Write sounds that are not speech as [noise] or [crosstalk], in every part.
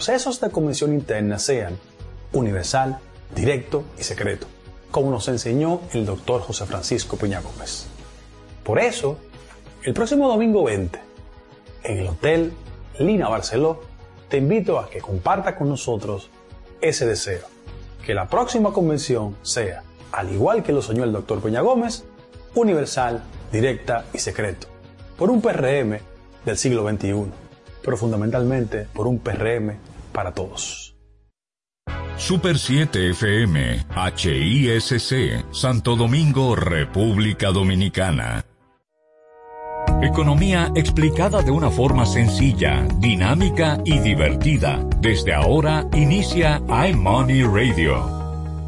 procesos de convención interna sean universal, directo y secreto, como nos enseñó el doctor José Francisco Peña Gómez. Por eso, el próximo domingo 20, en el Hotel Lina Barceló, te invito a que comparta con nosotros ese deseo, que la próxima convención sea, al igual que lo soñó el doctor Peña Gómez, universal, directa y secreto, por un PRM del siglo XXI, pero fundamentalmente por un PRM para todos. Super 7 FM, HISC, Santo Domingo, República Dominicana. Economía explicada de una forma sencilla, dinámica y divertida. Desde ahora inicia iMoney Radio.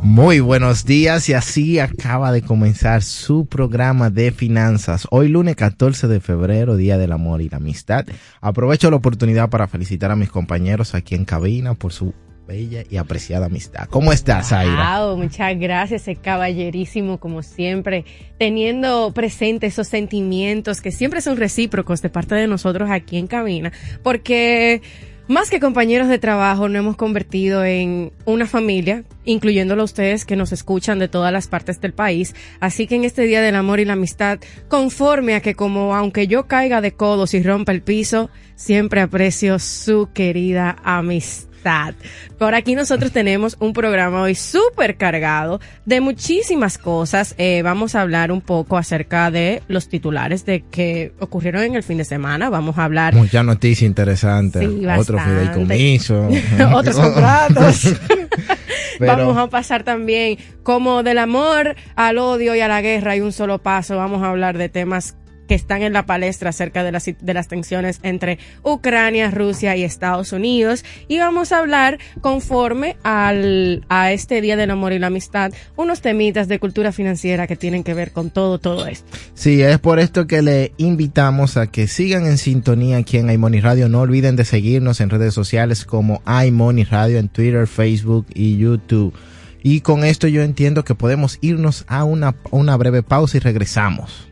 Muy buenos días y así acaba de comenzar su programa de finanzas. Hoy lunes 14 de febrero, Día del Amor y la Amistad. Aprovecho la oportunidad para felicitar a mis compañeros aquí en cabina por su bella y apreciada amistad. ¿Cómo estás, Aira? Wow, muchas gracias, caballerísimo como siempre, teniendo presente esos sentimientos que siempre son recíprocos de parte de nosotros aquí en cabina, porque más que compañeros de trabajo, nos hemos convertido en una familia, incluyéndolo a ustedes que nos escuchan de todas las partes del país. Así que en este Día del Amor y la Amistad, conforme a que como aunque yo caiga de codos y rompa el piso, siempre aprecio su querida amistad. Por aquí nosotros tenemos un programa hoy súper cargado de muchísimas cosas. Eh, vamos a hablar un poco acerca de los titulares de que ocurrieron en el fin de semana. Vamos a hablar. Muchas noticias interesantes. Otro fideicomiso. [laughs] Otros contratos. [laughs] Vamos a pasar también como del amor al odio y a la guerra hay un solo paso. Vamos a hablar de temas que están en la palestra acerca de las, de las tensiones entre Ucrania, Rusia y Estados Unidos. Y vamos a hablar conforme al, a este Día del Amor y la Amistad, unos temitas de cultura financiera que tienen que ver con todo, todo esto. Sí, es por esto que le invitamos a que sigan en sintonía aquí en iMoney Radio. No olviden de seguirnos en redes sociales como iMoney Radio en Twitter, Facebook y YouTube. Y con esto yo entiendo que podemos irnos a una, una breve pausa y regresamos.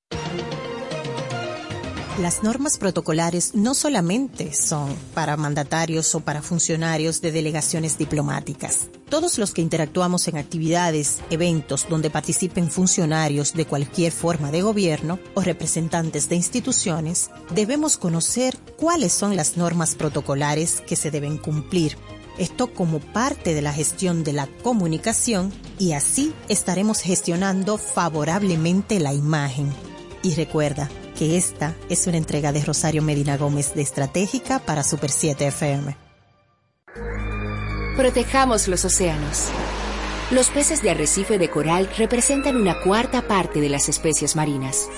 Las normas protocolares no solamente son para mandatarios o para funcionarios de delegaciones diplomáticas. Todos los que interactuamos en actividades, eventos donde participen funcionarios de cualquier forma de gobierno o representantes de instituciones, debemos conocer cuáles son las normas protocolares que se deben cumplir. Esto como parte de la gestión de la comunicación y así estaremos gestionando favorablemente la imagen. Y recuerda, que esta es una entrega de Rosario Medina Gómez de Estratégica para Super 7 FM. Protejamos los océanos. Los peces de arrecife de coral representan una cuarta parte de las especies marinas.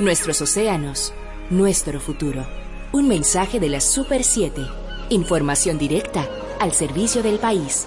Nuestros océanos, nuestro futuro. Un mensaje de la Super 7. Información directa al servicio del país.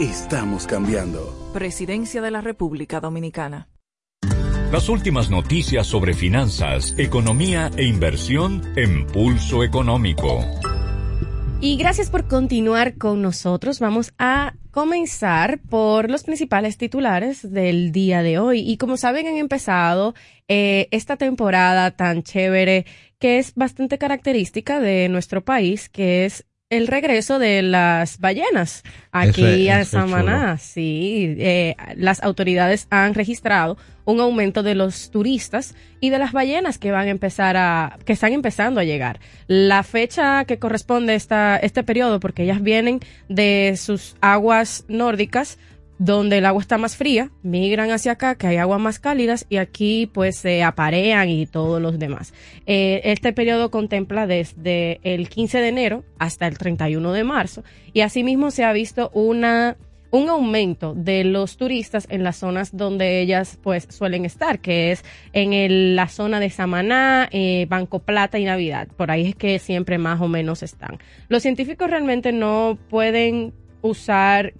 Estamos cambiando. Presidencia de la República Dominicana. Las últimas noticias sobre finanzas, economía e inversión en Pulso Económico. Y gracias por continuar con nosotros. Vamos a comenzar por los principales titulares del día de hoy. Y como saben, han empezado eh, esta temporada tan chévere que es bastante característica de nuestro país, que es el regreso de las ballenas aquí es- a Samaná. Sí, eh, las autoridades han registrado un aumento de los turistas y de las ballenas que van a empezar a, que están empezando a llegar. La fecha que corresponde a esta, este periodo, porque ellas vienen de sus aguas nórdicas, donde el agua está más fría, migran hacia acá, que hay aguas más cálidas, y aquí pues se aparean y todos los demás. Eh, este periodo contempla desde el 15 de enero hasta el 31 de marzo, y asimismo se ha visto una un aumento de los turistas en las zonas donde ellas pues suelen estar, que es en el- la zona de Samaná, eh, Banco Plata y Navidad. Por ahí es que siempre más o menos están. Los científicos realmente no pueden usar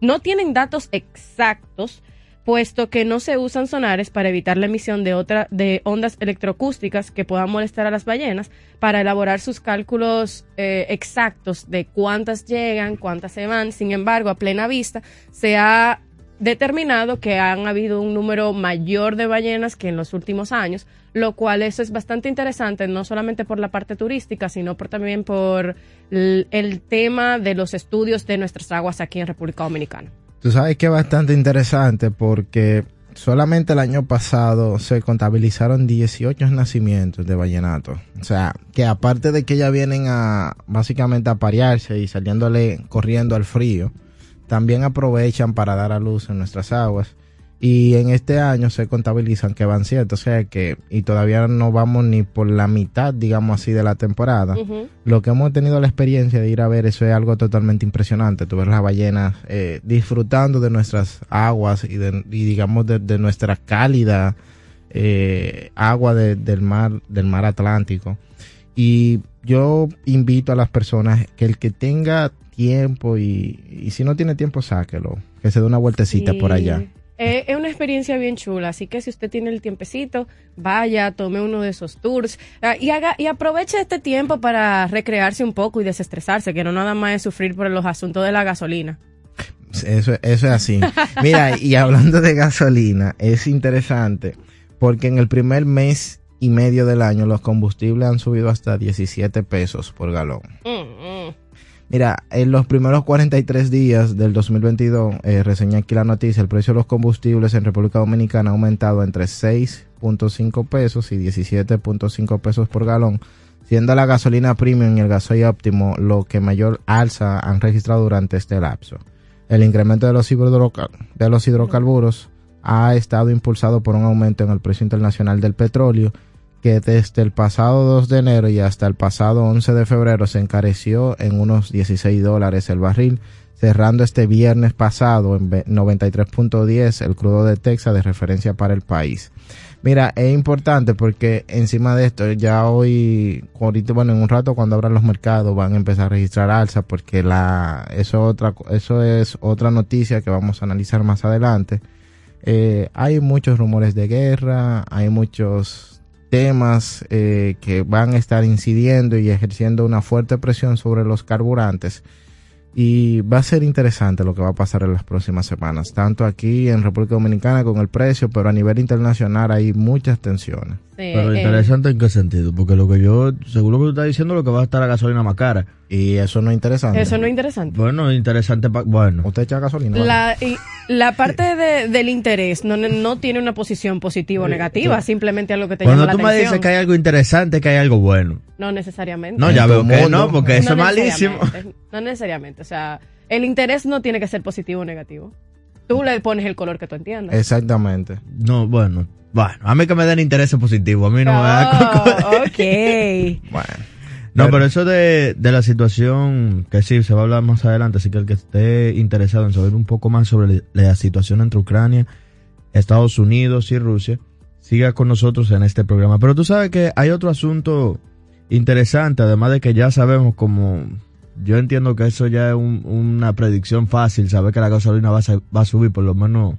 no tienen datos exactos, puesto que no se usan sonares para evitar la emisión de, otra, de ondas electroacústicas que puedan molestar a las ballenas, para elaborar sus cálculos eh, exactos de cuántas llegan, cuántas se van. Sin embargo, a plena vista, se ha determinado que han habido un número mayor de ballenas que en los últimos años, lo cual eso es bastante interesante, no solamente por la parte turística, sino también por el tema de los estudios de nuestras aguas aquí en República Dominicana. Tú sabes que es bastante interesante porque solamente el año pasado se contabilizaron 18 nacimientos de vallenato. O sea, que aparte de que ya vienen a básicamente a parearse y saliéndole corriendo al frío, también aprovechan para dar a luz en nuestras aguas. Y en este año se contabilizan que van siete, o sea que, y todavía no vamos ni por la mitad, digamos así, de la temporada. Lo que hemos tenido la experiencia de ir a ver, eso es algo totalmente impresionante. Tú ves las ballenas eh, disfrutando de nuestras aguas y, de, y digamos de, de nuestra cálida eh, agua de- del mar del mar Atlántico. Y yo invito a las personas que el que tenga tiempo y, y si no tiene tiempo, sáquelo, que se dé una vueltecita por allá. Eh, es una experiencia bien chula, así que si usted tiene el tiempecito, vaya, tome uno de esos tours ah, y haga y aproveche este tiempo para recrearse un poco y desestresarse, que no nada más es sufrir por los asuntos de la gasolina. Eso, eso es así. [laughs] Mira, y hablando de gasolina, es interesante porque en el primer mes y medio del año los combustibles han subido hasta 17 pesos por galón. Mm, mm. Mira, en los primeros 43 días del 2022, eh, reseñé aquí la noticia, el precio de los combustibles en República Dominicana ha aumentado entre 6.5 pesos y 17.5 pesos por galón, siendo la gasolina premium y el gasoil óptimo lo que mayor alza han registrado durante este lapso. El incremento de los, de los hidrocarburos ha estado impulsado por un aumento en el precio internacional del petróleo, que desde el pasado 2 de enero y hasta el pasado 11 de febrero se encareció en unos 16 dólares el barril, cerrando este viernes pasado en ve- 93.10 el crudo de Texas de referencia para el país. Mira, es importante porque encima de esto ya hoy, ahorita, bueno, en un rato cuando abran los mercados van a empezar a registrar alza porque la, eso es otra noticia que vamos a analizar más adelante. Eh, hay muchos rumores de guerra, hay muchos temas eh, que van a estar incidiendo y ejerciendo una fuerte presión sobre los carburantes. Y va a ser interesante lo que va a pasar en las próximas semanas, tanto aquí en República Dominicana con el precio, pero a nivel internacional hay muchas tensiones. Pero interesante en qué sentido, porque lo que yo, seguro que tú estás diciendo, lo que va a estar la gasolina más cara. Y eso no es interesante. Eso no es interesante. Bueno, interesante, pa- bueno. ¿Usted echa gasolina? La, y la parte de- del interés no, no tiene una posición positiva o negativa, simplemente algo que te Cuando llama tú la me atención. dices que hay algo interesante, que hay algo bueno. No necesariamente. No, ya veo que no, porque eso es malísimo. No necesariamente. O sea, el interés no tiene que ser positivo o negativo. Tú le pones el color que tú entiendas. Exactamente. No, bueno, bueno, a mí que me den interés positivo, a mí no me da Oh, ok. [laughs] Bueno. No, pero eso de, de la situación, que sí, se va a hablar más adelante, así que el que esté interesado en saber un poco más sobre la situación entre Ucrania, Estados Unidos y Rusia, siga con nosotros en este programa. Pero tú sabes que hay otro asunto interesante, además de que ya sabemos como, yo entiendo que eso ya es un- una predicción fácil, saber que la gasolina va a, va a subir por lo menos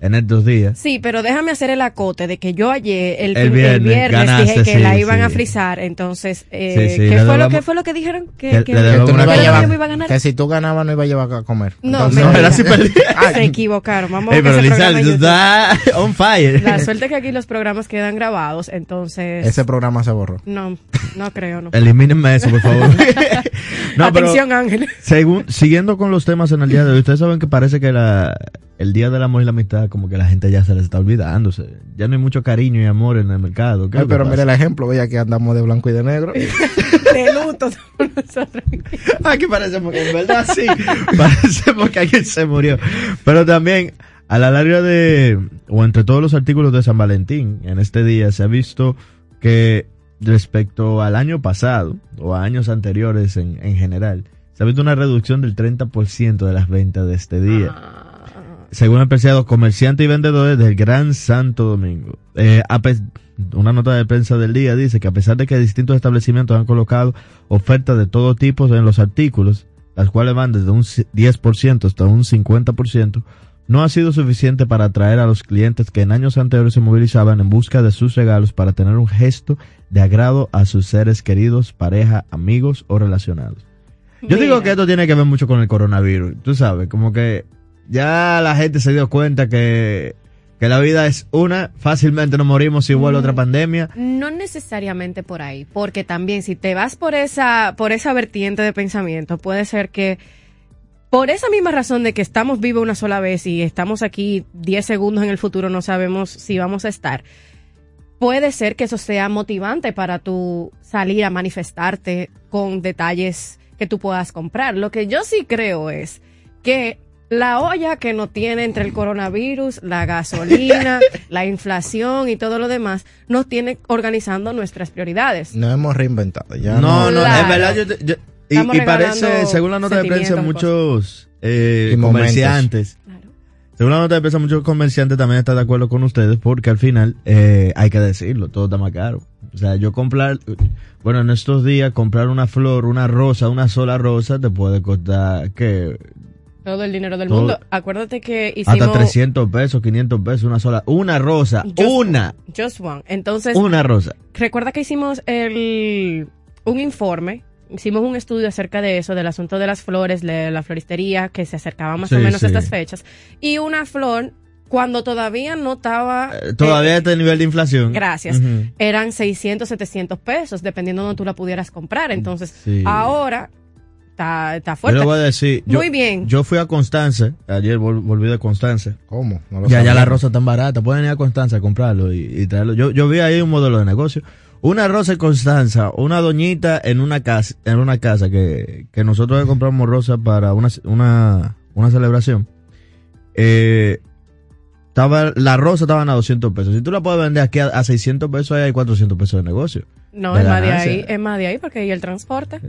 en estos días. Sí, pero déjame hacer el acote de que yo ayer, el, El el viernes, ganaste, dije que sí, la iban sí. a frizar. Entonces, eh, Sí, sí, ¿qué, fue lo, ¿qué fue lo que dijeron? Que, Que que- tú no iba a ganar. que si tú ganabas no iba a llevar a comer. No, Entonces- mentira. era. Se equivocaron. Vamos a ver pero estás on fire. La suerte es que aquí los programas quedan grabados, entonces... Ese programa se borró. No, no creo, no. Elimínenme eso, por favor. [laughs] no, pero Atención, Ángel. según, siguiendo con los temas en el día de hoy, ustedes saben que parece que la, el Día del Amor y la Amistad, como que la gente ya se les está olvidándose. Ya no hay mucho cariño y amor en el mercado. ¿Qué es Ay, lo que pero mira el ejemplo, veía que andamos de blanco y de negro. [laughs] De luto nosotros. [laughs] Aquí parece porque en verdad sí. [laughs] parece porque alguien se murió. Pero también, a la larga de, o entre todos los artículos de San Valentín, en este día se ha visto que respecto al año pasado, o a años anteriores en, en general, se ha visto una reducción del 30% de las ventas de este día. Según apreciados comerciantes y vendedores del Gran Santo Domingo. Eh, una nota de prensa del día dice que a pesar de que distintos establecimientos han colocado ofertas de todo tipo en los artículos, las cuales van desde un 10% hasta un 50%, no ha sido suficiente para atraer a los clientes que en años anteriores se movilizaban en busca de sus regalos para tener un gesto de agrado a sus seres queridos, pareja, amigos o relacionados. Yo digo que esto tiene que ver mucho con el coronavirus, tú sabes, como que ya la gente se dio cuenta que, que la vida es una, fácilmente nos morimos si vuelve otra pandemia. No necesariamente por ahí, porque también si te vas por esa, por esa vertiente de pensamiento, puede ser que por esa misma razón de que estamos vivos una sola vez y estamos aquí 10 segundos en el futuro, no sabemos si vamos a estar. Puede ser que eso sea motivante para tú salir a manifestarte con detalles que tú puedas comprar. Lo que yo sí creo es que la olla que no tiene entre el coronavirus, la gasolina, [laughs] la inflación y todo lo demás, nos tiene organizando nuestras prioridades. Nos hemos reinventado. Ya no, no, Claro. es verdad, yo te- yo- y, parece, según la nota de prensa, muchos eh, comerciantes. Según la nota de prensa, muchos comerciantes también están de acuerdo con ustedes porque al final, eh, hay que decirlo, todo está más caro. O sea, yo comprar, bueno, en estos días, comprar una flor, una rosa, una sola rosa, te puede costar, que Todo el dinero del Todo- mundo. Acuérdate que hicimos Hasta 300 pesos, 500 pesos, una sola, una rosa, Just una, Just One. Entonces, una rosa. recuerda que hicimos el, un informe, hicimos un estudio acerca de eso, del asunto de las flores, de la floristería, que se acercaban más Sí, o menos sí. a estas fechas. Y una flor, cuando todavía no estaba... Eh, Todavía eh, este nivel de inflación. Gracias. Ujú. Eran 600, 700 pesos, dependiendo de donde tú la pudieras comprar. Entonces, Sí. ahora está, está Yo fuerte. le voy a decir, yo, Muy bien. yo fui a Constanza, ayer vol- volví de Constanza. ¿Cómo? No lo Ya, ya sabía. la rosa tan barata, pueden ir a Constanza a comprarlo y, y traerlo. Yo, yo vi ahí un modelo de negocio. Una rosa en Constanza, una doñita en una casa, en una casa que, que nosotros compramos rosa para una, una, una celebración. Eh, estaba, la rosa estaban a 200 pesos. Si tú la puedes vender aquí a, a 600 pesos, ahí hay 400 pesos de negocio. no, de es más de ahí, es más de ahí, porque hay el transporte.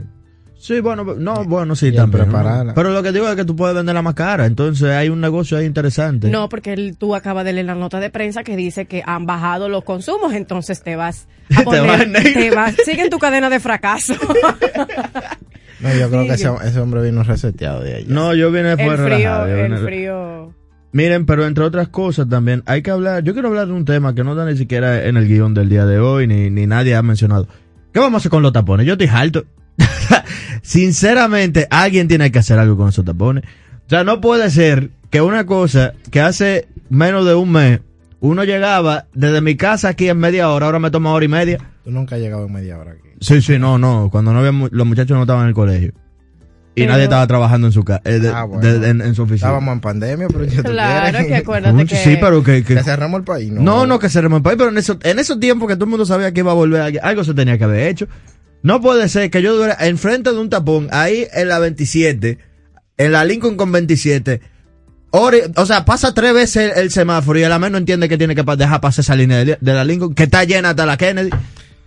Sí, bueno, no, bueno, sí, también. ¿no? Pero lo que digo es que tú puedes venderla más cara. Entonces hay un negocio ahí interesante. No, porque el- tú acabas de leer la nota de prensa que dice que han bajado los consumos, entonces te vas [laughs] a Te vas poner, te vas, sigue en tu cadena de fracaso. [laughs] [laughs] No, yo creo que ese, hombre vino reseteado de allá. No, yo vine el fue frío, relajado. yo el frío. Miren, pero entre otras cosas también hay que hablar, yo quiero hablar de un tema que no está ni siquiera en el guion del día de hoy, ni, ni nadie ha mencionado. ¿Qué vamos a hacer con los tapones? Yo estoy harto. [laughs] Sinceramente, alguien tiene que hacer algo con esos tapones. O sea, no puede ser que una cosa que hace menos de un mes, uno llegaba desde mi casa aquí en media hora, ahora me toma hora y media. Tú nunca has llegado en media hora aquí. Sí, sí, no, no, cuando no había, mu- los muchachos no estaban en el colegio. Y Pero- nadie estaba trabajando en su casa, Ah, bueno. en, en su oficina. Estábamos en pandemia, pero ya Claro, que acuérdate Mucho, que... Sí, pero que, que- Que cerramos el país, ¿no? no, no, que cerremos el país, pero en, eso, en esos tiempos que todo el mundo sabía que iba a volver, algo se tenía que haber hecho. No puede ser que yo dure enfrente de un tapón, ahí en la 27, en la Lincoln con 27, ore- o sea, pasa tres veces el, el semáforo y a la menos no entiende que tiene que dejar pasar esa línea de, de la Lincoln, que está llena hasta la Kennedy.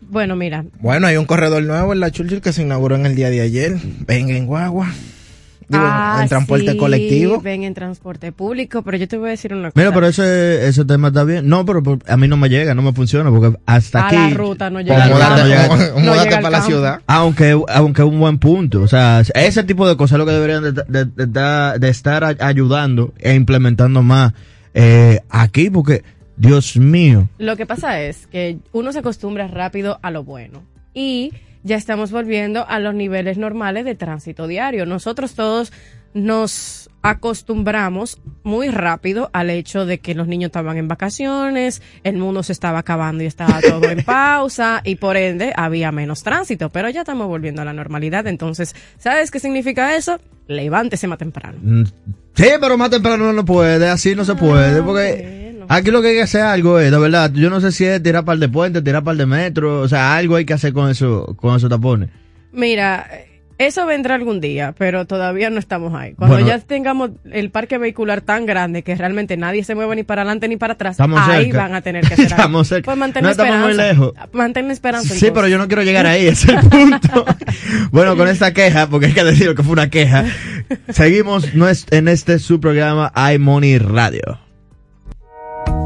Bueno, mira, Bueno, hay un corredor nuevo en la Churchill que se inauguró en el día de ayer. Venga en guagua. Digo, Ah, en transporte sí, colectivo. Ven en transporte público, pero yo te voy a decir una cosa. Mira, pero ese, ese tema está bien. No, pero, pero a mí no me llega, no me funciona, porque hasta a aquí... la ruta no llega. Múdate, para la ciudad. Aunque, aunque es un buen punto. O sea, ese tipo de cosas es lo que deberían de, de- de- de- estar ayudando e implementando más eh, aquí, porque, Dios mío. Lo que pasa es que uno se acostumbra rápido a lo bueno y ya estamos volviendo a los niveles normales de tránsito diario. Nosotros todos nos acostumbramos muy rápido al hecho de que los niños estaban en vacaciones, el mundo se estaba acabando y estaba todo en [laughs] pausa y por ende había menos tránsito, pero ya estamos volviendo a la normalidad. Entonces, ¿sabes qué significa eso? Levántese más temprano. Mm, Sí, pero más temprano no puede, así no se puede, porque aquí lo que hay que hacer algo es, de verdad, yo no sé si es tirar par de puentes, tirar par de metro, o sea, algo hay que hacer con eso, con esos tapones. Mira, eso vendrá algún día, pero todavía no estamos ahí. Cuando Bueno. ya tengamos el parque vehicular tan grande que realmente nadie se mueva ni para adelante ni para atrás, ahí cerca. van a tener que [laughs] hacer algo. Estamos cerca. Pues mantén No la estamos muy lejos. Mantén la esperanza. Sí, entonces. pero yo no quiero llegar ahí, [laughs] ese es el punto. [laughs] bueno, con esta queja, porque hay que decirlo que fue una queja, seguimos en este su programa iMoney Radio.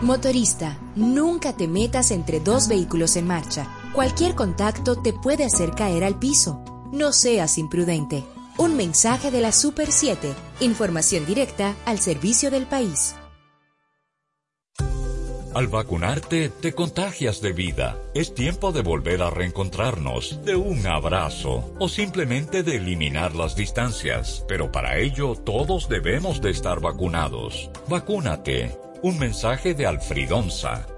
Motorista, nunca te metas entre dos vehículos en marcha. Cualquier contacto te puede hacer caer al piso. No seas imprudente. Un mensaje de la Super 7. Información directa al servicio del país. Al vacunarte, te contagias de vida. Es tiempo de volver a reencontrarnos, de un abrazo o simplemente de eliminar las distancias. Pero para ello, todos debemos de estar vacunados. Vacúnate. Un mensaje de Alfridonza.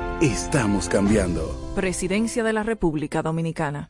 Estamos cambiando. Presidencia de la República Dominicana.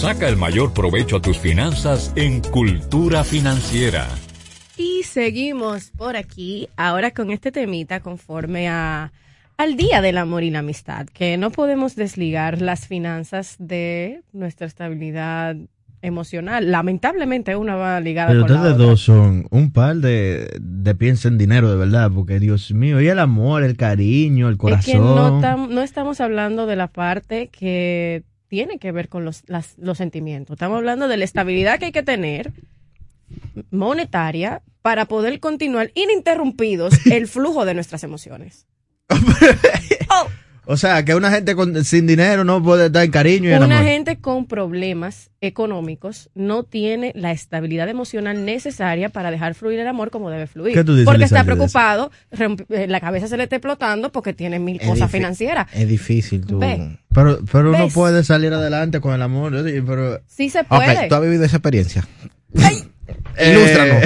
Saca el mayor provecho a tus finanzas en Cultura Financiera. Y seguimos por aquí, ahora con este temita conforme a al Día del Amor y la Amistad, que no podemos desligar las finanzas de nuestra estabilidad emocional. Lamentablemente una va ligada Pero con la ustedes otra. dos son un par de, de piensa en dinero, de verdad, porque Dios mío, y el amor, el cariño, el corazón. Es que no, tam- no estamos hablando de la parte que tiene que ver con los, las- los sentimientos. Estamos hablando de la estabilidad que hay que tener monetaria para poder continuar ininterrumpidos el flujo de nuestras emociones. [laughs] O sea, que una gente con, sin dinero no puede estar en cariño y en Una amor. gente con problemas económicos no tiene la estabilidad emocional necesaria para dejar fluir el amor como debe fluir. ¿Qué tú dices, porque está preocupado, eh, la cabeza se le está explotando porque tiene mil Es cosas financieras. Es difícil tú. Ve. Pero, pero uno puede salir adelante con el amor. digo, Pero, Sí se puede. tú has vivido esa experiencia. Eh, Ilústranos.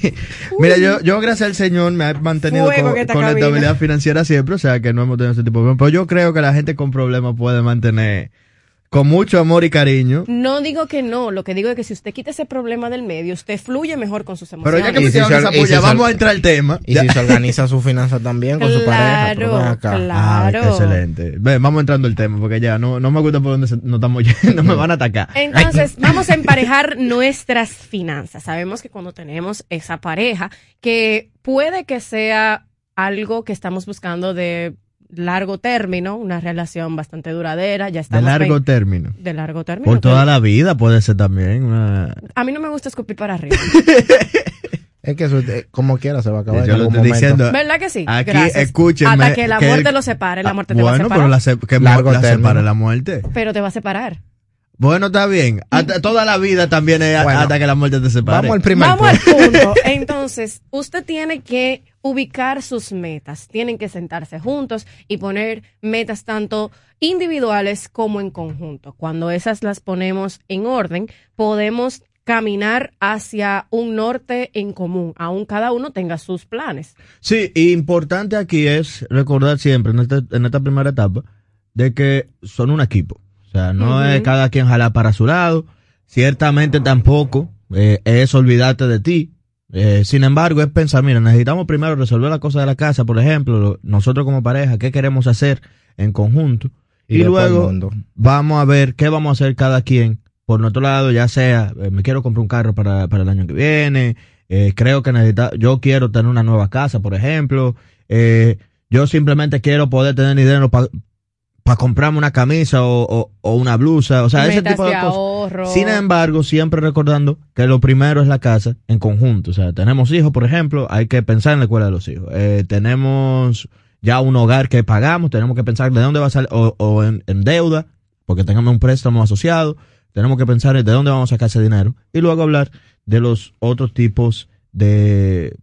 [laughs] Mira, yo, yo gracias al Señor me he mantenido Fuego con, la estabilidad financiera siempre, o sea que no hemos tenido ese tipo de problemas. Pero yo creo que la gente con problemas puede mantener con mucho amor y cariño. No digo que no, lo que digo es que si usted quita ese problema del medio, usted fluye mejor con sus Pero emociones. ya que me si se- puya, vamos a entrar al tema. Y Ya. si se organiza su finanzas también con su [laughs] pareja. pero Claro, acá. Ay, claro. excelente. Ven, vamos entrando al tema, porque ya no, no me gusta por dónde se- nos estamos yendo, [laughs] me van a atacar. Entonces, [laughs] vamos a emparejar nuestras finanzas. Sabemos que cuando tenemos esa pareja, que puede que sea algo que estamos buscando de largo término, una relación bastante duradera, ya De estamos largo término. de largo término. Por toda la vida puede ser también. una- A mí no me gusta escupir para arriba. [laughs] Es que eso, eh, como quiera se va a acabar. Yo en lo estoy momento. diciendo. ¿Verdad que sí? Aquí, Gracias. escúchenme. Hasta que la que muerte el- lo separe, la Ah, muerte te va a Bueno, separar. pero la, se- que Largo la término. separe la muerte. Pero te va a separar. Bueno, está bien. Hasta, toda la vida también es Bueno. hasta que la muerte te separe. Vamos al primer Vamos al punto. punto. [laughs] Entonces, usted tiene que ubicar sus metas. Tienen que sentarse juntos y poner metas tanto individuales como en conjunto. Cuando esas las ponemos en orden, podemos caminar hacia un norte en común, aun cada uno tenga sus planes. Sí, y importante aquí es recordar siempre en, este- en esta primera etapa de que son un equipo. O sea, no es cada quien jalar para su lado. Ciertamente tampoco eh, es olvidarte de ti. Eh, sin embargo, es pensar, mira, necesitamos primero resolver la cosa de la casa, por ejemplo, lo- nosotros como pareja, qué queremos hacer en conjunto. Y luego vamos a ver qué vamos a hacer cada quien por nuestro lado, ya sea, eh, me quiero comprar un carro para, para el año que viene, eh, creo que necesita, yo quiero tener una nueva casa, por ejemplo, eh, yo simplemente quiero poder tener dinero para comprarme una camisa o, o- o una blusa, o sea, ese tipo de de cosas. ahorro. Sin embargo, siempre recordando que lo primero es la casa en conjunto. O sea, tenemos hijos, por ejemplo, hay que pensar en la escuela de los hijos. Eh, tenemos ya un hogar que pagamos, tenemos que pensar de dónde va a salir, o, o en, en deuda, porque tengamos un préstamo asociado. Tenemos que pensar en de dónde vamos a sacar ese dinero. Y luego hablar de los otros tipos de,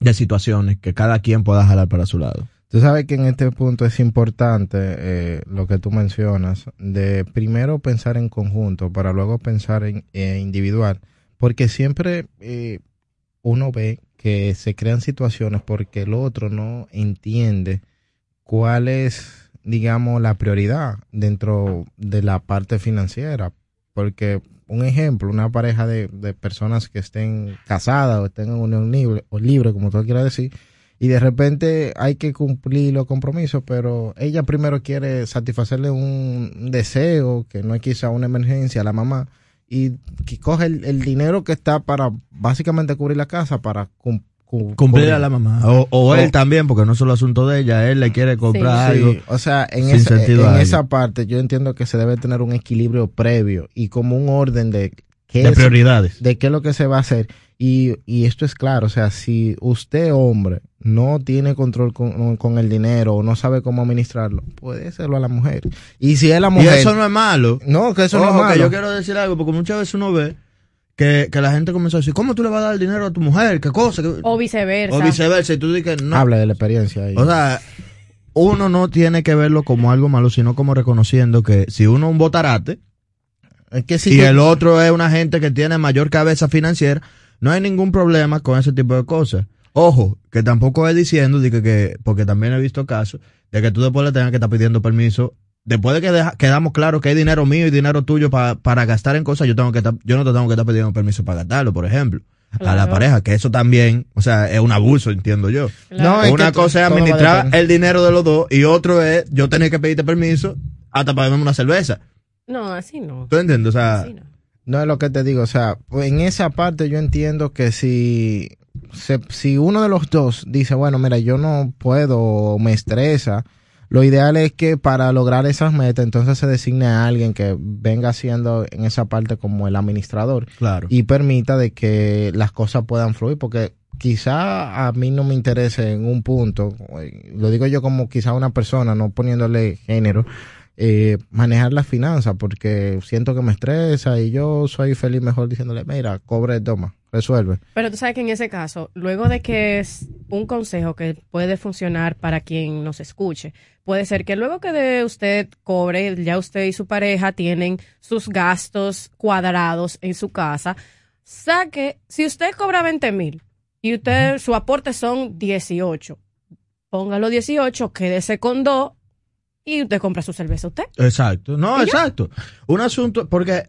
de situaciones que cada quien pueda jalar para su lado. Tú sabes que en este punto es importante eh, lo que tú mencionas, de primero pensar en conjunto para luego pensar en eh, individual, porque siempre eh, uno ve que se crean situaciones porque el otro no entiende cuál es, digamos, la prioridad dentro de la parte financiera. Porque, un ejemplo, una pareja de, de personas que estén casadas o estén en unión libre, o libre, como tú quieras decir, y de repente hay que cumplir los compromisos, pero ella primero quiere satisfacerle un deseo, que no es quizá una emergencia a la mamá, y que coge el, el dinero que está para básicamente cubrir la casa para cum- cu- Cumplir cubrir. a la mamá. O, o él también, porque no es solo asunto de ella, él le quiere comprar Sí, algo. o sea, en, esa, en esa parte yo entiendo que se debe tener un equilibrio previo y como un orden de qué De es- prioridades. de qué es lo que se va a hacer. Y, y esto es claro, o sea, si usted, hombre, no tiene control con, con el dinero o no sabe cómo administrarlo, puede hacerlo a la mujer. Y si es la Y mujer... eso no es malo. No, que eso no es Ojo, que malo. yo quiero decir algo, porque muchas veces uno ve que, que la gente comienza a decir, ¿cómo tú le vas a dar el dinero a tu mujer? ¿Qué cosa? ¿Qué-" O viceversa. O viceversa, y tú dices, no. Habla de la experiencia ahí. O sea, uno no tiene que verlo como algo malo, sino como reconociendo que si uno es un botarate Es que si y tú- el otro es una gente que tiene mayor cabeza financiera, no hay ningún problema con ese tipo de cosas. Ojo, que tampoco es diciendo de que, que- porque también he visto casos de que tú después le tengas que estar pidiendo permiso. Después de que deja- quedamos claro que hay dinero mío y dinero tuyo pa- para gastar en cosas, yo tengo que estar- yo no te tengo que estar pidiendo permiso para gastarlo, por ejemplo. A la Claro. pareja, que eso también, o sea, es un abuso, entiendo yo. No, es Una que cosa es administrar el dinero de los dos y otro es yo tener que pedirte permiso hasta para beberme una cerveza. No, así no. ¿Tú entiendes? O sea, No es lo que te digo, o sea, pues, en esa parte yo entiendo que si, se- si uno de los dos dice, bueno, mira, yo no puedo, o me estresa, lo ideal es que para lograr esas metas, entonces se designe a alguien que venga siendo en esa parte como el administrador Claro. y permita de que las cosas puedan fluir, porque quizá a mí no me interese en un punto, lo digo yo como quizá una persona, no poniéndole género, eh, manejar las finanzas porque siento que me estresa y yo soy feliz mejor diciéndole, mira, cobre, toma, resuelve. Pero tú sabes que en ese caso, luego de que es un consejo que puede funcionar para quien nos escuche, puede ser que luego que de usted cobre, ya usted y su pareja tienen sus gastos cuadrados en su casa, saque, si usted cobra 20 mil y usted, su aporte son 18, póngalo 18, quédese con dos y usted compra su cerveza usted. Exacto. No, exacto. Un asunto, porque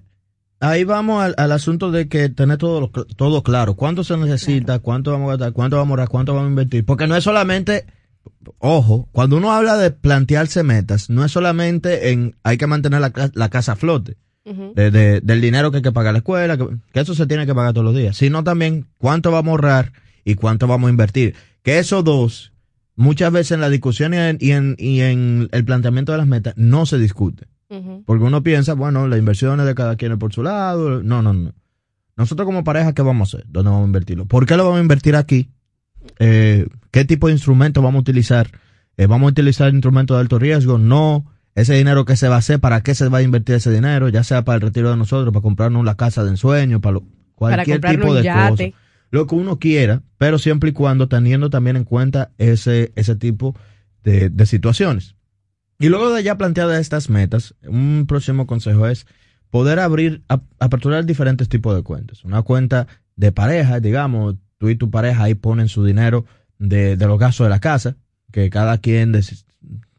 ahí vamos al, al asunto de que tener todo, todo claro. ¿Cuánto se necesita? ¿Cuánto vamos a gastar? ¿Cuánto vamos a ahorrar? ¿Cuánto vamos a invertir? Porque no es solamente, ojo, cuando uno habla de plantearse metas, no es solamente en hay que mantener la, la casa a flote. de- de- del dinero que hay que pagar la escuela, que, que eso se tiene que pagar todos los días, sino también cuánto vamos a ahorrar y cuánto vamos a invertir. Que esos dos, muchas veces en la discusión y en, y en, y en el planteamiento de las metas, no se discute. Porque uno piensa, bueno, las inversiones de cada quien es por su lado. No, no, no. nosotros como pareja, ¿qué vamos a hacer? ¿Dónde vamos a invertirlo? ¿Por qué lo vamos a invertir aquí? Eh, ¿Qué tipo de instrumentos vamos a utilizar? Eh, ¿Vamos a utilizar instrumentos de alto riesgo? No. Ese dinero que se va a hacer, ¿para qué se va a invertir ese dinero? Ya sea para el retiro de nosotros, para comprarnos la casa de ensueño, para lo- cualquier tipo de yate. cosa. Lo que uno quiera, pero siempre y cuando teniendo también en cuenta ese, ese tipo de, de situaciones. Y luego de ya planteadas estas metas, un próximo consejo es poder abrir, ap- aperturar diferentes tipos de cuentas. Una cuenta de pareja, digamos, tú y tu pareja ahí ponen su dinero de, de los gastos de la casa, que cada quien,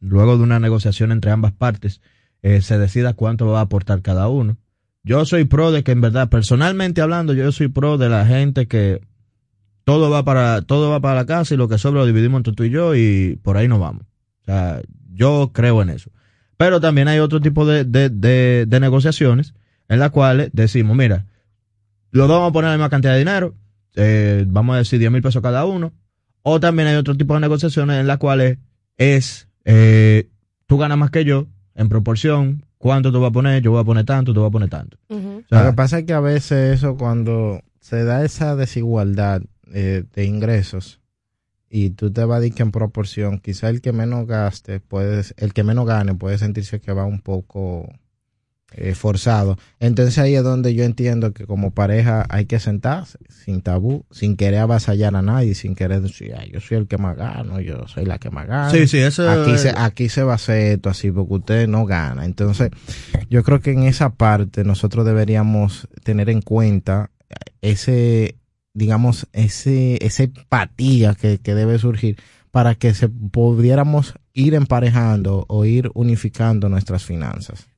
luego de una negociación entre ambas partes, eh, se decida cuánto va a aportar cada uno. Yo soy pro de que en verdad, personalmente hablando, yo soy pro de la gente que todo va para, todo va para la casa y lo que sobra lo dividimos entre tú y yo y por ahí nos vamos. O sea, yo creo en eso. Pero también hay otro tipo de, de, de, negociaciones en las cuales decimos, mira, los vamos a poner la misma cantidad de dinero, eh, vamos a decir 10 mil pesos cada uno. O también hay otro tipo de negociaciones en las cuales es, eh, tú ganas más que yo en proporción, cuánto tú vas a poner, yo voy a poner tanto, tú vas a poner tanto. O sea, Lo que pasa es que a veces eso cuando se da esa desigualdad eh, de ingresos y tú te vas a decir que en proporción, quizá el que menos gaste, puedes, el que menos gane puede sentirse que va un poco eh, forzado. Entonces ahí es donde yo entiendo que como pareja hay que sentarse sin tabú, sin querer avasallar a nadie, sin querer decir, "Ay, yo soy el que más gano, yo soy la que más gano. Sí, sí, eso Aquí es- se, aquí se va a hacer esto así porque usted no gana. Entonces, yo creo que en esa parte nosotros deberíamos tener en cuenta ese, digamos, ese, esa empatía que, que debe surgir para que se pudiéramos ir emparejando o ir unificando nuestras finanzas.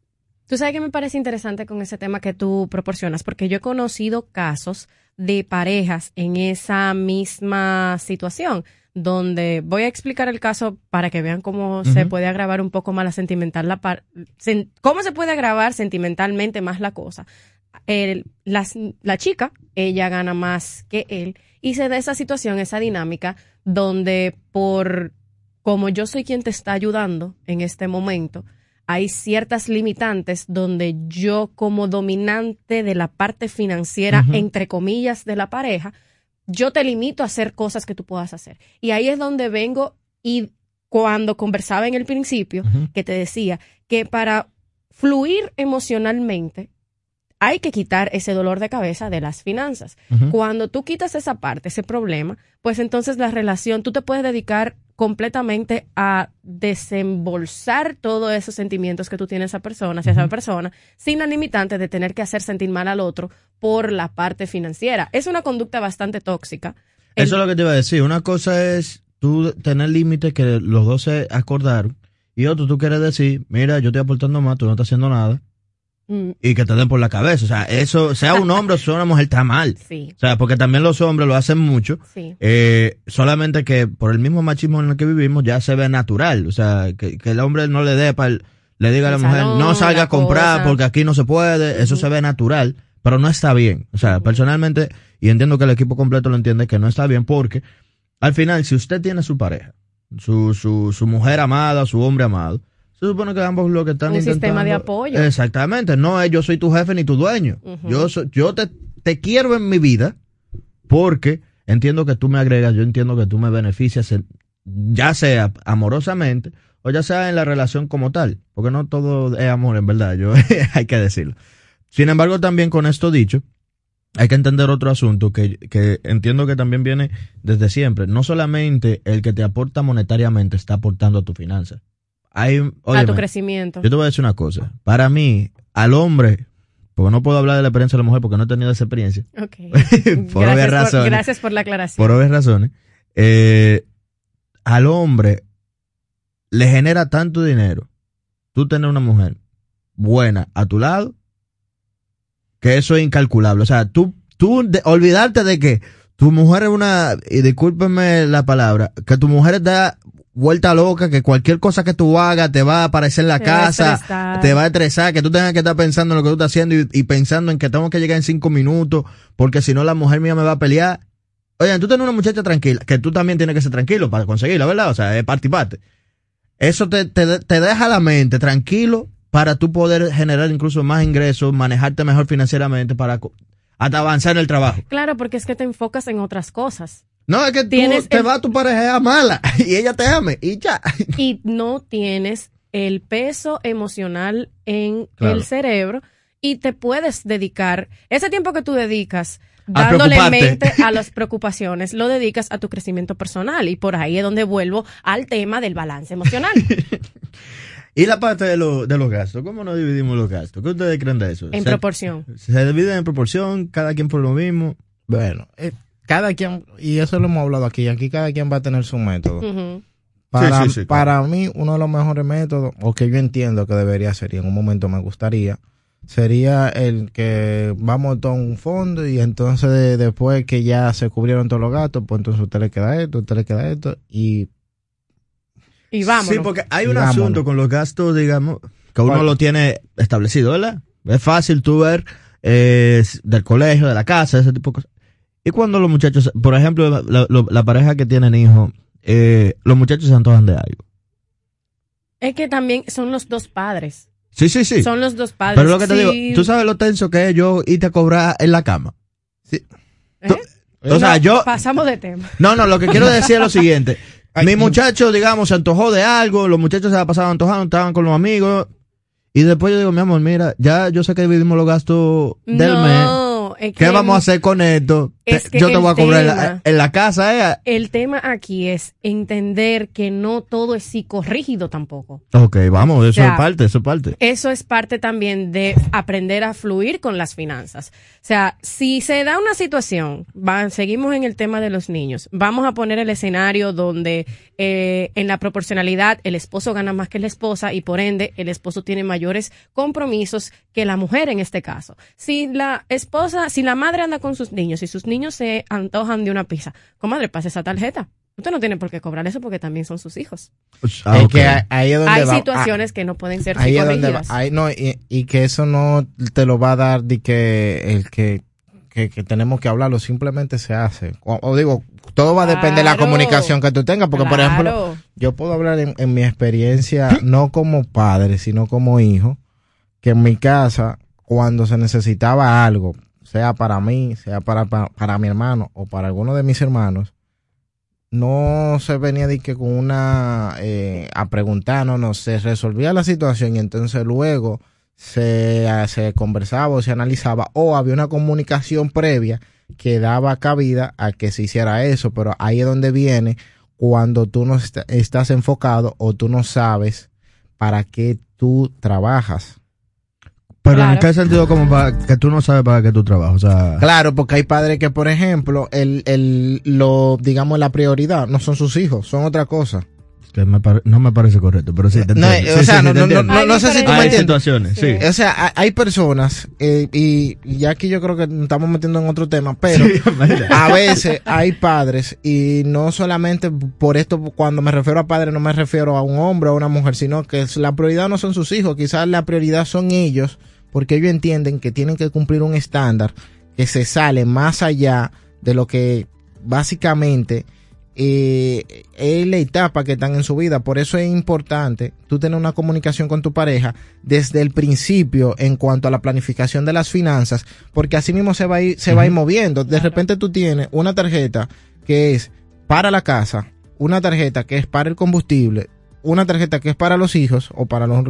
Tú sabes que me parece interesante con ese tema que tú proporcionas, porque yo he conocido casos de parejas en esa misma situación, donde voy a explicar el caso para que vean cómo se puede agravar un poco más la sentimental, la par- sen- cómo se puede agravar sentimentalmente más la cosa. El- las- la chica, ella gana más que él, y se da esa situación, esa dinámica, donde por como yo soy quien te está ayudando en este momento, hay ciertas limitantes donde yo como dominante de la parte financiera, entre comillas, de la pareja, yo te limito a hacer cosas que tú puedas hacer. Y ahí es donde vengo y cuando conversaba en el principio, que te decía que para fluir emocionalmente hay que quitar ese dolor de cabeza de las finanzas. Cuando tú quitas esa parte, ese problema, pues entonces la relación, tú te puedes dedicar completamente a desembolsar todos esos sentimientos que tú tienes a esa persona, hacia esa persona, sin la limitante de tener que hacer sentir mal al otro por la parte financiera. Es una conducta bastante tóxica. El- Eso es lo que te iba a decir. Una cosa es tú tener límites que los dos se acordaron y otro tú quieres decir, mira, yo estoy aportando más, tú no estás haciendo nada Mm, y que te den por la cabeza. O sea, eso, sea un hombre o sea una mujer, está mal. Sí. O sea, porque también los hombres lo hacen mucho. Sí. Eh, solamente que por el mismo machismo en el que vivimos ya se ve natural. O sea, que, que el hombre no le dé para le diga a la mujer, salón, no salga a comprar cosa. porque aquí no se puede. Eso se ve natural, pero no está bien. O sea, personalmente, y entiendo que el equipo completo lo entiende, que no está bien porque al final, si usted tiene su pareja, su, su, su mujer amada, su hombre amado, se supone que ambos lo que están Un intentando... sistema de apoyo. Exactamente. No es yo soy tu jefe ni tu dueño. Yo yo te, te quiero en mi vida porque entiendo que tú me agregas, yo entiendo que tú me beneficias, en- ya sea amorosamente o ya sea en la relación como tal, porque no todo es amor, en verdad, yo [laughs] hay que decirlo. Sin embargo, también con esto dicho, hay que entender otro asunto que, que entiendo que también viene desde siempre. No solamente el que te aporta monetariamente está aportando a tu finanza. Hay, a tu crecimiento. yo te voy a decir una cosa. Para mí, al hombre, porque no puedo hablar de la experiencia de la mujer porque no he tenido esa experiencia. Ok. [laughs] por obvias gracias, por, razones. gracias por la aclaración. Por obvias razones. eh, al hombre le genera tanto dinero tú tener una mujer buena a tu lado que eso es incalculable. O sea, tú, tú de- olvidarte de que tu mujer es una, y discúlpenme la palabra, que tu mujer está vuelta loca, que cualquier cosa que tú hagas te va a aparecer en la Te casa, te va a estresar, que tú tengas que estar pensando en lo que tú estás haciendo y, y pensando en que tengo que llegar en cinco minutos, porque si no la mujer mía me va a pelear. Oye, tú tienes una muchacha tranquila, que tú también tienes que ser tranquilo para conseguirla, ¿verdad? O sea, es parte y parte. Eso te, te, te deja la mente tranquilo para tú poder generar incluso más ingresos, manejarte mejor financieramente, para hasta avanzar en el trabajo. Claro, porque es que te enfocas en otras cosas. No, es que tú Tienes te el- va a tu pareja mala [laughs] y ella te ame y ya. [laughs] y no tienes el peso emocional en Claro. el cerebro y te puedes dedicar ese tiempo que tú dedicas dándole mente a [laughs] las preocupaciones, lo dedicas a tu crecimiento personal y por ahí es donde vuelvo al tema del balance emocional. Y la parte de, lo- de los gastos, ¿cómo nos dividimos los gastos? ¿Qué ustedes creen de eso? En ¿Se- proporción. ¿Se dividen en proporción? ¿Cada quien por lo mismo? Bueno, eh, cada quien, y eso lo hemos hablado aquí, aquí cada quien va a tener su método. Para, Sí, sí, sí, para mí, uno de los mejores métodos, o que yo entiendo que debería ser, y en un momento me gustaría, sería el que vamos a todo un fondo y entonces de- después que ya se cubrieron todos los gastos, pues entonces a usted le queda esto, a usted le queda esto, y Y vamos. Sí, porque hay un vámonos. asunto con los gastos, digamos, que uno ¿Cuál? lo tiene establecido, ¿verdad? Es fácil tú ver eh, del colegio, de la casa, ese tipo de cosas. Y cuando los muchachos, por ejemplo, la, la- la pareja que tienen hijos, eh, los muchachos se antojan de algo. Es que también son los dos padres. Sí, sí, sí. Son los dos padres. Pero lo que te Sí. digo, tú sabes lo tenso que es yo irte a cobrar en la cama. ¿Eh? O sea, No, yo, Pasamos de tema. No, no, lo que quiero decir es lo siguiente. [laughs] Mi muchacho, digamos, se antojó de algo, los muchachos se la pasaban antojando, estaban con los amigos. Y después yo digo, mi amor, mira, ya yo sé que dividimos los gastos del mes. No, es ¿Qué que vamos a hacer con esto? Es Te- que yo te voy a cobrar en la, tema- en la casa, ¿eh? El tema aquí es entender que no todo es psicorrígido tampoco. Ok, vamos, eso O sea, es parte, eso es parte. Eso es parte también de aprender a fluir con las finanzas. O sea, si se da una situación, va- seguimos en el tema de los niños, vamos a poner el escenario donde eh, en la proporcionalidad el esposo gana más que la esposa y por ende el esposo tiene mayores compromisos que la mujer en este caso. Si la esposa, si la madre anda con sus niños y sus niños se antojan de una pizza, comadre, pase esa tarjeta. Usted no tiene por qué cobrar eso porque también son sus hijos. Ah, que ahí- ahí es donde Hay va- situaciones que no pueden ser ahí es donde va- ahí no, y, y que eso no te lo va a dar de que el que, que, que tenemos que hablarlo, simplemente se hace. O, o digo, todo va a depender de la comunicación que tú tengas, porque por ejemplo, yo puedo hablar en, en mi experiencia, no como padre, sino como hijo, que en mi casa, cuando se necesitaba algo, sea para mí, sea para, para, para mi hermano o para alguno de mis hermanos, no se venía de con una eh, a preguntar, no, se resolvía la situación y entonces luego se, se conversaba o se analizaba o había una comunicación previa que daba cabida a que se hiciera eso, pero ahí es donde viene cuando tú no est- estás enfocado o tú no sabes para qué tú trabajas. Pero en Claro. qué sentido como para que tú no sabes para qué tú trabajas, o sea... Claro, porque hay padres que, por ejemplo, el, el, lo, digamos, la prioridad no son sus hijos, son otra cosa. que me pare- no me parece correcto, pero sí, te No, entiendo. o sea, sí, no, sí, no, no, no, no sé si tú me Hay entiendes. situaciones, sí. O sea, hay, hay personas, eh, y, y aquí yo creo que nos estamos metiendo en otro tema, pero a veces hay padres, y no solamente por esto, cuando me refiero a padre, no me refiero a un hombre o a una mujer, sino que la prioridad no son sus hijos, quizás la prioridad son ellos, porque ellos entienden que tienen que cumplir un estándar que se sale más allá de lo que básicamente eh, es la etapa que están en su vida. Por eso es importante tú tener una comunicación con tu pareja desde el principio en cuanto a la planificación de las finanzas, porque así mismo se va a ir, se va a ir moviendo. De repente tú tienes una tarjeta que es para la casa, una tarjeta que es para el combustible, una tarjeta que es para los hijos o para los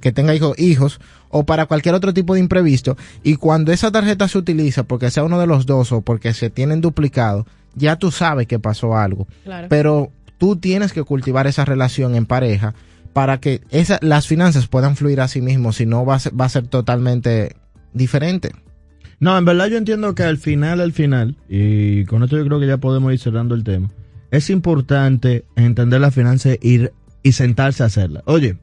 que tenga hijos, hijos o para cualquier otro tipo de imprevisto y cuando esa tarjeta se utiliza porque sea uno de los dos o porque se tienen duplicado ya tú sabes que pasó algo Claro. pero tú tienes que cultivar esa relación en pareja para que esa, las finanzas puedan fluir a sí mismos si no va a ser, va a ser totalmente diferente No, en verdad yo entiendo que al final, al final, y con esto yo creo que ya podemos ir cerrando el tema, es importante entender las finanzas ir, y sentarse a hacerla. Oye,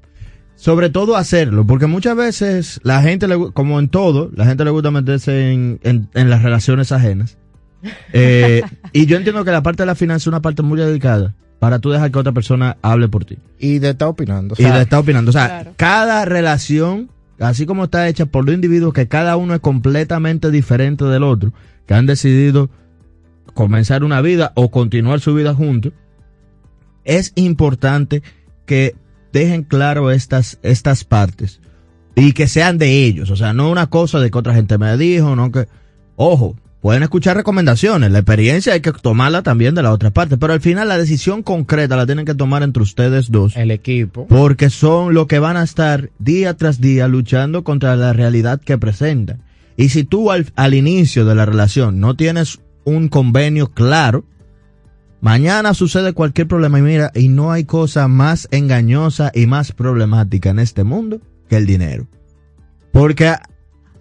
sobre todo hacerlo, porque muchas veces la gente, le como en todo, la gente le gusta meterse en, en- en las relaciones ajenas. [laughs] Eh, y yo entiendo que la parte de la finanza es una parte muy delicada para tú dejar que otra persona hable por ti. y de estar opinando o y le está opinando. O sea, Claro. cada relación, así como está hecha por los individuos, que cada uno es completamente diferente del otro, que han decidido comenzar una vida o continuar su vida juntos, es importante que dejen claro estas, estas partes y que sean de ellos. O sea, no una cosa de que otra gente me dijo, no que Ojo, pueden escuchar recomendaciones, la experiencia hay que tomarla también de la otra parte, pero al final la decisión concreta la tienen que tomar entre ustedes dos. El equipo. Porque son los que van a estar día tras día luchando contra la realidad que presentan. Y si tú al, al inicio de la relación no tienes un convenio claro, mañana sucede cualquier problema y mira, y no hay cosa más engañosa y más problemática en este mundo que el dinero. Porque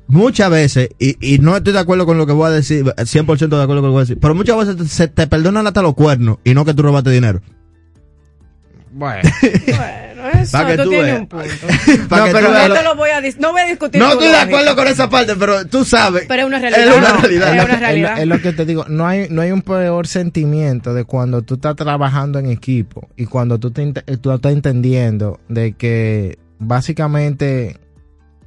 muchas veces, y, y no estoy de acuerdo con lo que voy a decir, 100% de acuerdo con lo que voy a decir, pero muchas veces te- se te perdonan hasta los cuernos y no que tú robaste dinero. Bueno. [laughs] Bueno, eso Pa' que tú tú tienes veas. un punto. [laughs] Pa' que pero no lo- te lo voy a dis- no voy a discutir. No tu estoy de acuerdo con esa parte, pero tú sabes. Pero es una realidad. Es una realidad. Es lo una que- realidad. Es, lo, es lo que te digo, no hay, no hay un peor sentimiento de cuando tú estás trabajando en equipo y cuando tú, te, tú estás entendiendo de que básicamente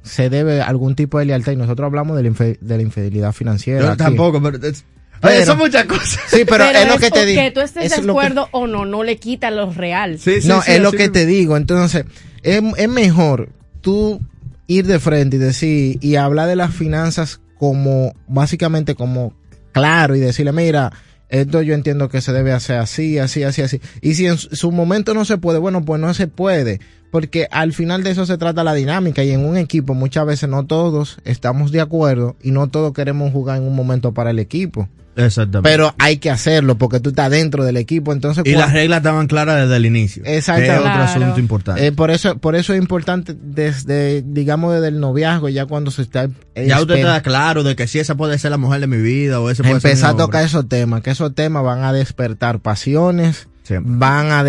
se debe a algún tipo de lealtad y nosotros hablamos de la, infe- de la infidelidad financiera. Yo aquí. tampoco, pero... es- Pero- Oye, son muchas cosas. Sí, pero, es lo que te digo. Que tú estés es de que- acuerdo o no, no le quita lo real. no, es lo que te digo. Entonces, es, es mejor tú ir de frente y decir, y hablar de las finanzas como, básicamente como claro y decirle, mira, esto yo entiendo que se debe hacer así, así, así, así. Y si en su momento no se puede, bueno, pues no se puede. Porque al final de eso se trata la dinámica y en un equipo muchas veces no todos estamos de acuerdo y no todos queremos jugar en un momento para el equipo. Exactamente. Pero hay que hacerlo porque tú estás dentro del equipo. Entonces, y las reglas estaban claras desde el inicio. Exactamente. Es otro Claro. asunto importante. Eh, por eso, por eso es importante desde, digamos, desde el noviazgo, ya cuando se está ya usted está claro de que si esa puede ser la mujer de mi vida o ese puede ser empezar a tocar esos temas, que esos temas van a despertar pasiones, van a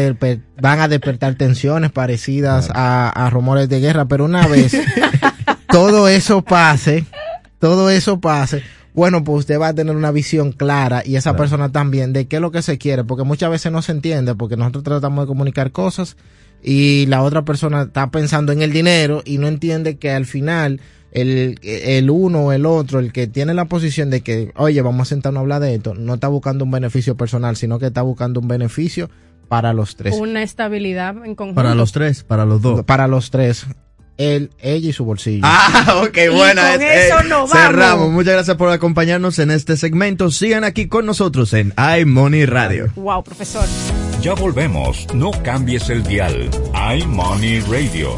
van a despertar tensiones parecidas a, a rumores de guerra, pero una vez [laughs] todo eso pase, todo eso pase, bueno, pues usted va a tener una visión clara y esa persona también de qué es lo que se quiere, porque muchas veces no se entiende, porque nosotros tratamos de comunicar cosas y la otra persona está pensando en el dinero y no entiende que al final el, el uno o el otro, el que tiene la posición de que, oye, vamos a sentarnos a hablar de esto, no está buscando un beneficio personal, sino que está buscando un beneficio para los tres. Una estabilidad en conjunto. Para los tres, para los dos. Para los tres. Él, ella y su bolsillo. Ah, [laughs] ok, buena. con es- eso eh, nos vamos. Cerramos. Muchas gracias por acompañarnos en este segmento. Sigan aquí con nosotros en iMoney Radio. Wow, profesor. Ya volvemos. No cambies el dial. iMoney Radio.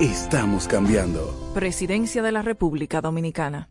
Estamos cambiando. Presidencia de la República Dominicana.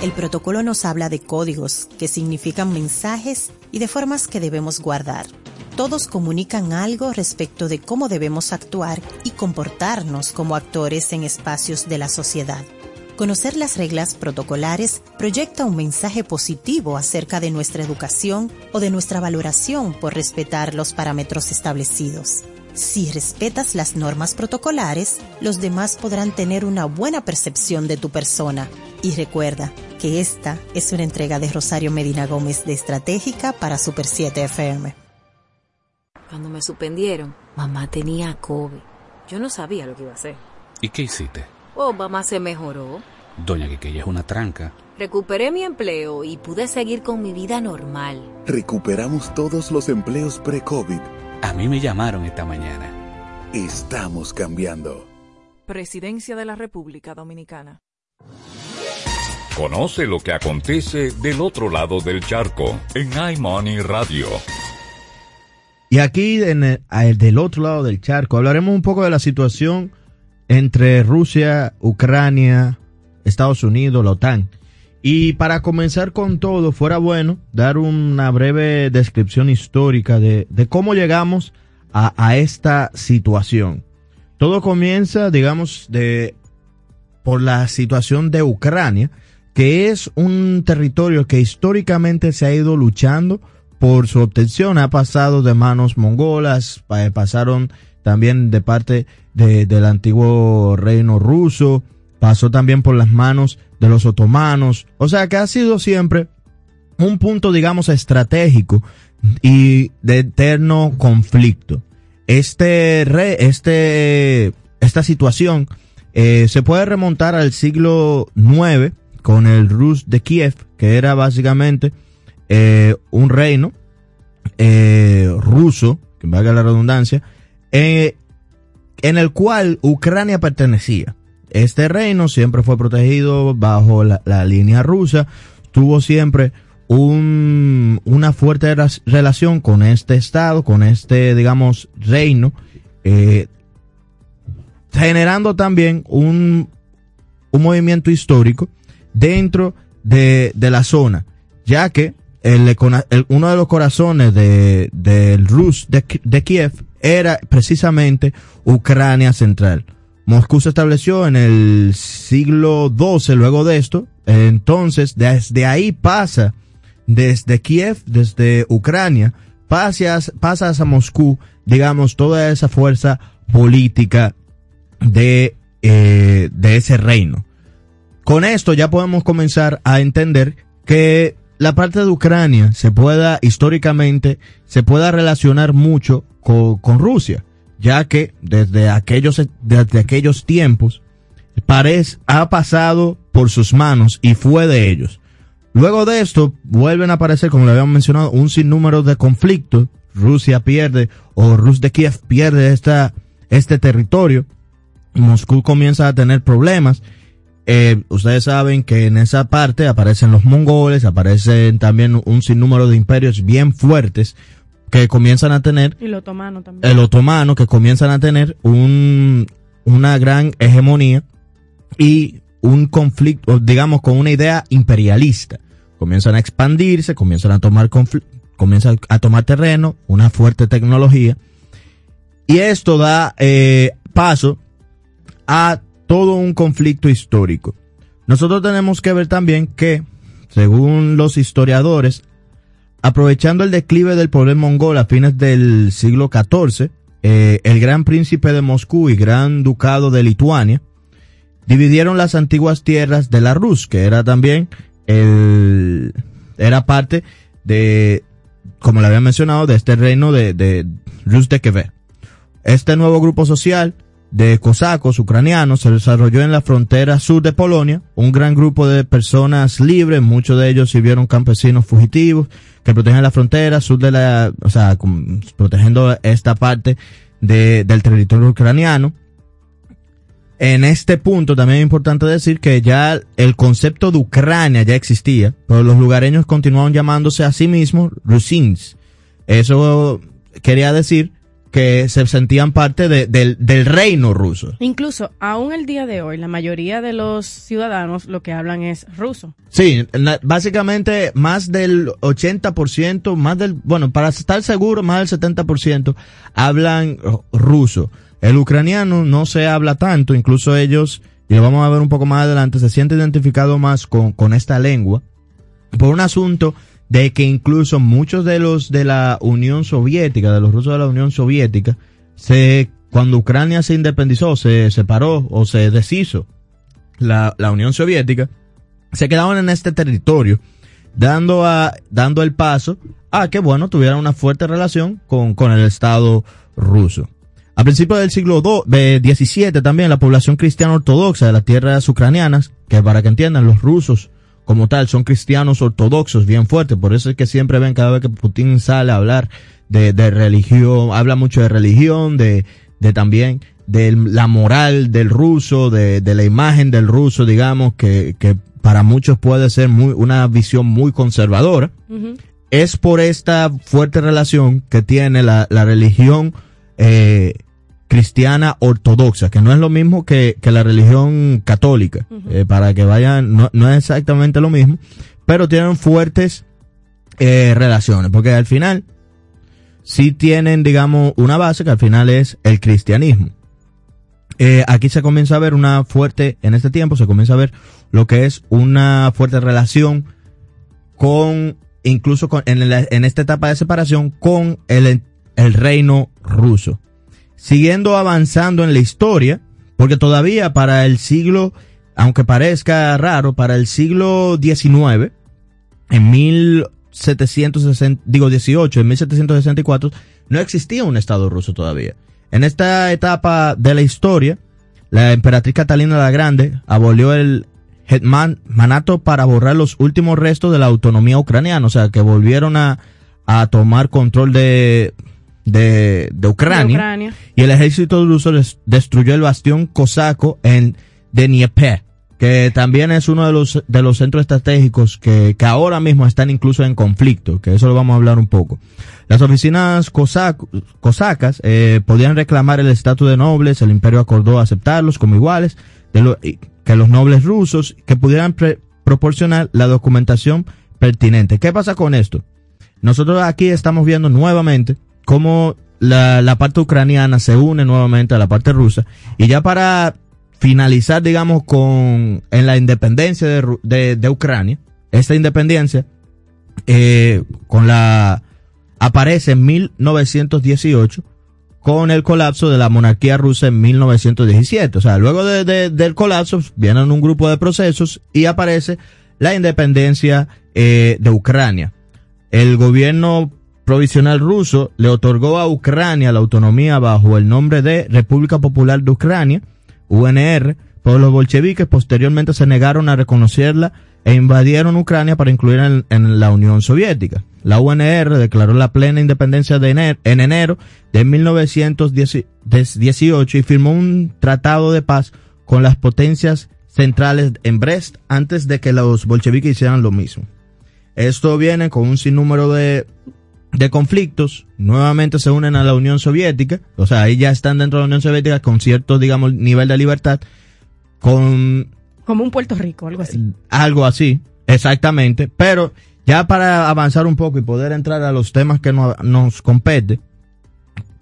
El protocolo nos habla de códigos, que significan mensajes y de formas que debemos guardar. Todos comunican algo respecto de cómo debemos actuar y comportarnos como actores en espacios de la sociedad. Conocer las reglas protocolares proyecta un mensaje positivo acerca de nuestra educación o de nuestra valoración por respetar los parámetros establecidos. Si respetas las normas protocolares, los demás podrán tener una buena percepción de tu persona. Y recuerda que esta es una entrega de Rosario Medina Gómez de Estratégica para Super 7 FM. Cuando me suspendieron, mamá tenía COVID. Yo no sabía lo que iba a hacer. ¿Y qué hiciste? Oh, mamá se mejoró. Doña que ella es una tranca. Recuperé mi empleo y pude seguir con mi vida normal. Recuperamos todos los empleos pre-COVID. A mí me llamaron esta mañana. Estamos cambiando. Presidencia de la República Dominicana. Conoce lo que acontece del otro lado del charco en iMoney Radio. Y aquí, en el- del otro lado del charco, hablaremos un poco de la situación entre Rusia, Ucrania, Estados Unidos, la OTAN. Y para comenzar con todo, fuera bueno dar una breve descripción histórica de, cómo llegamos a, esta situación. Todo comienza, digamos, de por la situación de Ucrania, que es un territorio que históricamente se ha ido luchando por su obtención. Ha pasado de manos mongolas, pasaron también de parte de, del antiguo reino ruso, pasó también por las manos de los otomanos, o sea que ha sido siempre un punto, digamos, estratégico y de eterno conflicto. Este re, este, esta situación eh, se puede remontar al siglo IX con el Rus de Kiev, que era básicamente eh, un reino eh, ruso, que valga la redundancia, en el cual Ucrania pertenecía. Este reino siempre fue protegido bajo la, línea rusa, tuvo siempre un, una fuerte relación con este estado, con este, digamos, reino, eh, generando también un, un movimiento histórico dentro de, de la zona, ya que el, uno de los corazones del de, Rus de Kiev era precisamente Ucrania Central. Moscú se estableció en el siglo XII luego de esto, entonces desde ahí pasa, desde Kiev, desde Ucrania, pasa, pasa a Moscú, digamos, toda esa fuerza política de, eh, de ese reino. Con esto ya podemos comenzar a entender que la parte de Ucrania se pueda, históricamente, se pueda relacionar mucho con Rusia, ya que desde aquellos, desde aquellos tiempos, Parez ha pasado por sus manos y fue de ellos. Luego de esto, vuelven a aparecer, como lo habíamos mencionado, un sinnúmero de conflictos. Rusia pierde, o Rus de Kiev pierde esta, este territorio. Moscú comienza a tener problemas eh, ustedes saben que en esa parte aparecen los mongoles, aparecen también un sinnúmero de imperios bien fuertes que comienzan a tener. Y el otomano también. El otomano, que comienzan a tener un, una gran hegemonía y un conflicto, digamos, con una idea imperialista. Comienzan a expandirse, comienzan a tomar comienzan a tomar terreno, una fuerte tecnología. Y esto da eh, paso a todo un conflicto histórico. Nosotros tenemos que ver también que, según los historiadores, aprovechando el declive del poder mongol a fines del siglo XIV, eh, el gran príncipe de Moscú y gran ducado de Lituania dividieron las antiguas tierras de la Rus, que era también el, era parte de, como le había mencionado, de este reino de, de Rus de Quebec. Este nuevo grupo social de cosacos ucranianos se desarrolló en la frontera sur de Polonia. Un gran grupo de personas libres, muchos de ellos sirvieron campesinos fugitivos que protegen la frontera sur de la, o sea, protegiendo esta parte de, del territorio ucraniano. En este punto también es importante decir que ya el concepto de Ucrania ya existía, pero los lugareños continuaban llamándose a sí mismos Rusins. Eso quería decir que se sentían parte de, del, del reino ruso. Incluso, aún el día de hoy, la mayoría de los ciudadanos lo que hablan es ruso. Sí, básicamente más del 80%, más del, bueno, para estar seguro, más del 70% hablan ruso. El ucraniano no se habla tanto, incluso ellos, y lo vamos a ver un poco más adelante, se siente identificado más con, con esta lengua por un asunto de que incluso muchos de los de la Unión Soviética, de los rusos de la Unión Soviética, se, cuando Ucrania se independizó, se separó o se deshizo la, la Unión Soviética, se quedaban en este territorio, dando a, dando el paso a que, bueno, tuvieran una fuerte relación con, con el Estado ruso. A principios del siglo XVII también la población cristiana ortodoxa de las tierras ucranianas, que para que entiendan los rusos como tal, son cristianos ortodoxos bien fuertes, por eso es que siempre ven cada vez que Putin sale a hablar de, de religión, habla mucho de religión, de, de también de la moral del ruso, de, de la imagen del ruso, digamos, que, que para muchos puede ser muy, una visión muy conservadora. Uh -huh. Es por esta fuerte relación que tiene la, la religión eh, cristiana ortodoxa, que no es lo mismo que, que la religión católica, eh, para que vayan, no, no es exactamente lo mismo, pero tienen fuertes eh, relaciones, porque al final sí tienen, digamos, una base que al final es el cristianismo. Eh, aquí se comienza a ver una fuerte, en este tiempo se comienza a ver lo que es una fuerte relación con, incluso con, en, la- en esta etapa de separación, con el, el reino ruso. Siguiendo avanzando en la historia, porque todavía para el siglo, aunque parezca raro, para el siglo XIX, en 1760, digo 18, en 1764, no existía un Estado ruso todavía. En esta etapa de la historia, la emperatriz Catalina la Grande abolió el hetman manato para borrar los últimos restos de la autonomía ucraniana, o sea, que volvieron a, a tomar control de, de, de Ucrania. De Ucrania. Y el ejército ruso des- destruyó el bastión cosaco en Dnieper, que también es uno de los, de los centros estratégicos que, que ahora mismo están incluso en conflicto, que eso lo vamos a hablar un poco. Las oficinas cosaco- cosacas eh, podían reclamar el estatus de nobles, el imperio acordó aceptarlos como iguales, de lo- que los nobles rusos que pudieran pre- proporcionar la documentación pertinente. ¿Qué pasa con esto? Nosotros aquí estamos viendo nuevamente cómo la, la parte ucraniana se une nuevamente a la parte rusa y ya para finalizar, digamos, con en la independencia de, de, Ucrania, esta independencia eh, con la aparece en 1918 con el colapso de la monarquía rusa en 1917. O sea, luego de- del colapso vienen un grupo de procesos y aparece la independencia eh, de Ucrania. El gobierno provisional ruso le otorgó a Ucrania la autonomía bajo el nombre de República Popular de Ucrania, UNR, pero los bolcheviques posteriormente se negaron a reconocerla e invadieron Ucrania para incluir en, la Unión Soviética. La UNR declaró la plena independencia de ener- en enero de 1918 y firmó un tratado de paz con las potencias centrales en Brest antes de que los bolcheviques hicieran lo mismo. Esto viene con un sinnúmero de, de conflictos. Nuevamente se unen a la Unión Soviética. O sea, ahí ya están dentro de la Unión Soviética con cierto, digamos, nivel de libertad. Con Como un Puerto Rico, algo así. algo así, exactamente. Pero ya para avanzar un poco y poder entrar a los temas que no- nos compete,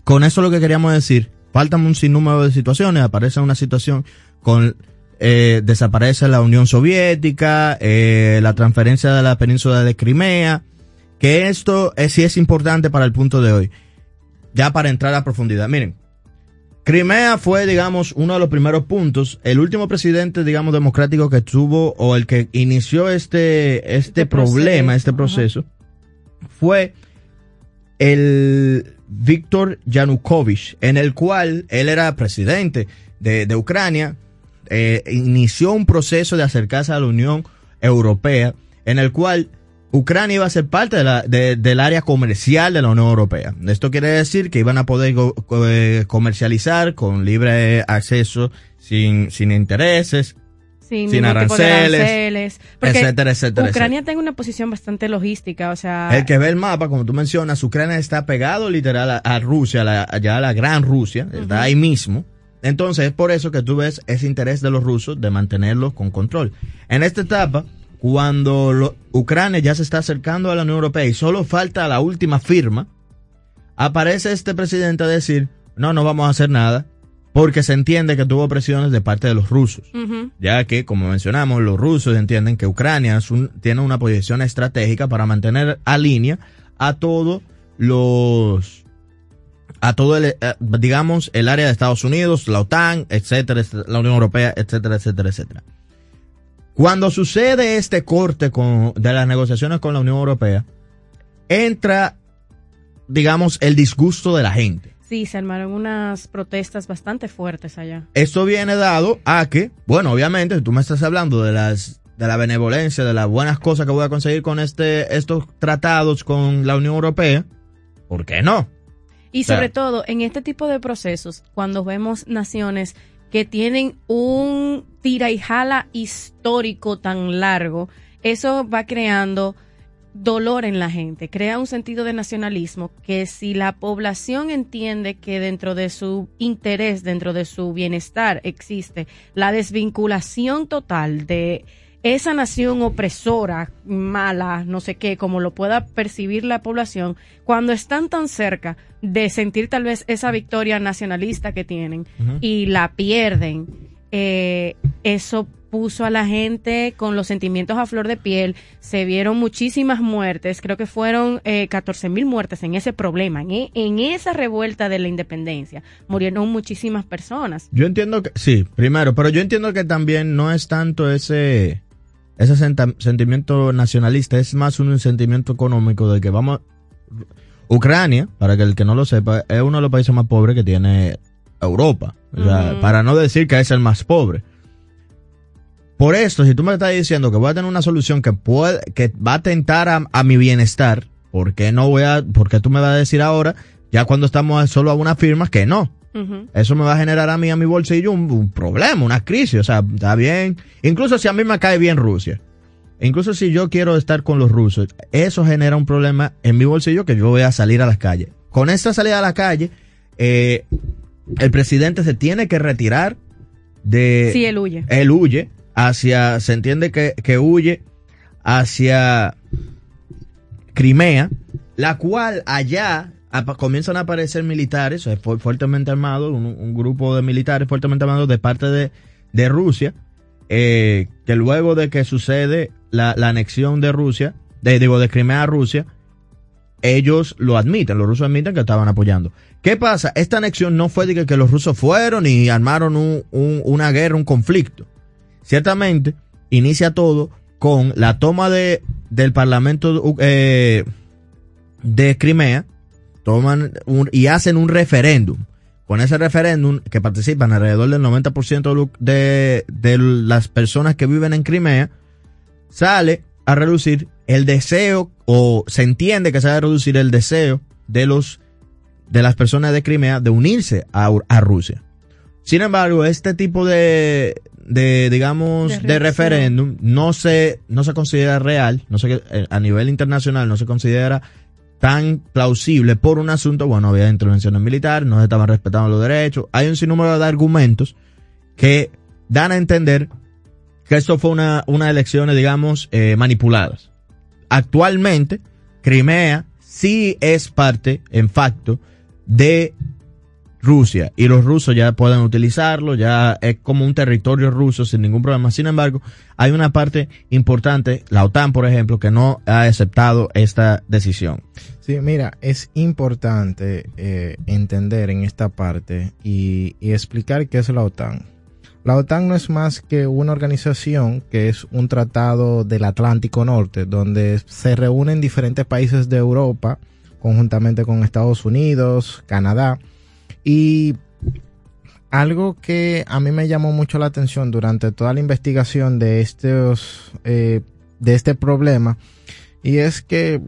con eso lo que queríamos decir, faltan un sinnúmero de situaciones, aparece una situación con eh, desaparece la Unión Soviética, eh, la transferencia de la península de Crimea, que esto es, sí es importante para el punto de hoy. Ya para entrar a profundidad. Miren, Crimea fue, digamos, uno de los primeros puntos. El último presidente, digamos, democrático que tuvo o el que inició este, este, problema, proceso, este proceso, fue el Víctor Yanukovych, en el cual él era presidente de, de Ucrania, eh, inició un proceso de acercarse a la Unión Europea, en el cual Ucrania iba a ser parte de la- de- del área comercial de la Unión Europea. Esto quiere decir que iban a poder go- eh, comercializar con libre acceso, sin, sin intereses, Sin, sin aranceles, aranceles. Etcétera, etcétera, Ucrania tiene una posición bastante logística, o sea... El que ve el mapa, como tú mencionas, Ucrania está pegado literal a, a Rusia, a la, allá a la gran Rusia, está ahí mismo. Entonces es por eso que tú ves ese interés de los rusos de mantenerlo con control. En esta etapa, cuando lo- Ucrania ya se está acercando a la Unión Europea y solo falta la última firma, aparece este presidente a decir, no, no vamos a hacer nada, porque se entiende que tuvo presiones de parte de los rusos ya que, como mencionamos, los rusos entienden que Ucrania es un- tiene una posición estratégica para mantener a línea a todos los a todo el, eh, digamos, el área de Estados Unidos, la OTAN, etcétera, la Unión Europea, etcétera, etcétera, etcétera. Cuando sucede este corte con, de las negociaciones con la Unión Europea, entra, digamos, el disgusto de la gente. Sí, se armaron unas protestas bastante fuertes allá. Esto viene dado a que, bueno, obviamente, tú me estás hablando de las de la benevolencia, de las buenas cosas que voy a conseguir con este estos tratados con la Unión Europea. ¿Por qué no? Y O sea, sobre todo en este tipo de procesos, cuando vemos naciones que tienen un tira y jala histórico tan largo, eso va creando dolor en la gente, crea un sentido de nacionalismo que si la población entiende que dentro de su interés, dentro de su bienestar existe la desvinculación total de esa nación opresora, mala, no sé qué, como lo pueda percibir la población, cuando están tan cerca de sentir tal vez esa victoria nacionalista que tienen y la pierden, eh, eso puso a la gente con los sentimientos a flor de piel, se vieron muchísimas muertes, creo que fueron eh, 14 mil muertes en ese problema, en, en esa revuelta de la independencia, murieron muchísimas personas. Yo entiendo que, sí, primero, pero yo entiendo que también no es tanto ese, ese sentimiento nacionalista, es más un sentimiento económico de que vamos, Ucrania, para que el que no lo sepa, es uno de los países más pobres que tiene Europa. O sea, para no decir que es el más pobre. Por esto, si tú me estás diciendo que voy a tener una solución que puede, que va a tentar a, a mi bienestar, ¿por qué no voy a, porque tú me vas a decir ahora, ya cuando estamos solo a unas firmas, que no? Eso me va a generar a mí, a mi bolsillo, un, un problema, una crisis. O sea, está bien. Incluso si a mí me cae bien Rusia. Incluso si yo quiero estar con los rusos, eso genera un problema en mi bolsillo que yo voy a salir a las calles. Con esta salida a la calle, eh, el presidente se tiene que retirar de... Sí, él huye. Él huye hacia, se entiende que, que huye hacia Crimea, la cual allá comienzan a aparecer militares, fu- fuertemente armados, un, grupo de militares fuertemente armados de parte de, de Rusia, eh, que luego de que sucede la, anexión de Rusia, digo, de Crimea a Rusia, ellos lo admiten, los rusos admiten que estaban apoyando. ¿Qué pasa? Esta anexión no fue de que, los rusos fueron y armaron un- una guerra, un conflicto. Ciertamente, inicia todo con la toma de, del Parlamento eh, de Crimea, toman un- y hacen un referéndum. Con ese referéndum, que participan alrededor del 90% de, de, las personas que viven en Crimea, sale a reducir el deseo, o se entiende que se va a reducir el deseo de los de las personas de Crimea de unirse a, a Rusia. Sin embargo, este tipo de, de digamos, De referéndum no se, no se considera real, no se, eh, a nivel internacional no se considera tan plausible por un asunto, bueno, había intervenciones militares, no se estaban respetando los derechos, hay un sinnúmero de argumentos que dan a entender que esto fue una, una elecciones, digamos, eh, manipuladas. Actualmente, Crimea sí es parte, en facto, de Rusia y los rusos ya pueden utilizarlo, ya es como un territorio ruso sin ningún problema. Sin embargo, hay una parte importante, la OTAN, por ejemplo, que no ha aceptado esta decisión. Sí, mira, es importante eh, entender en esta parte y explicar qué es la OTAN. La OTAN no es más que una organización que es un tratado del Atlántico Norte, donde se reúnen diferentes países de Europa, conjuntamente con Estados Unidos, Canadá, y algo que a mí me llamó mucho la atención durante toda la investigación de estos, eh, de este problema, y es que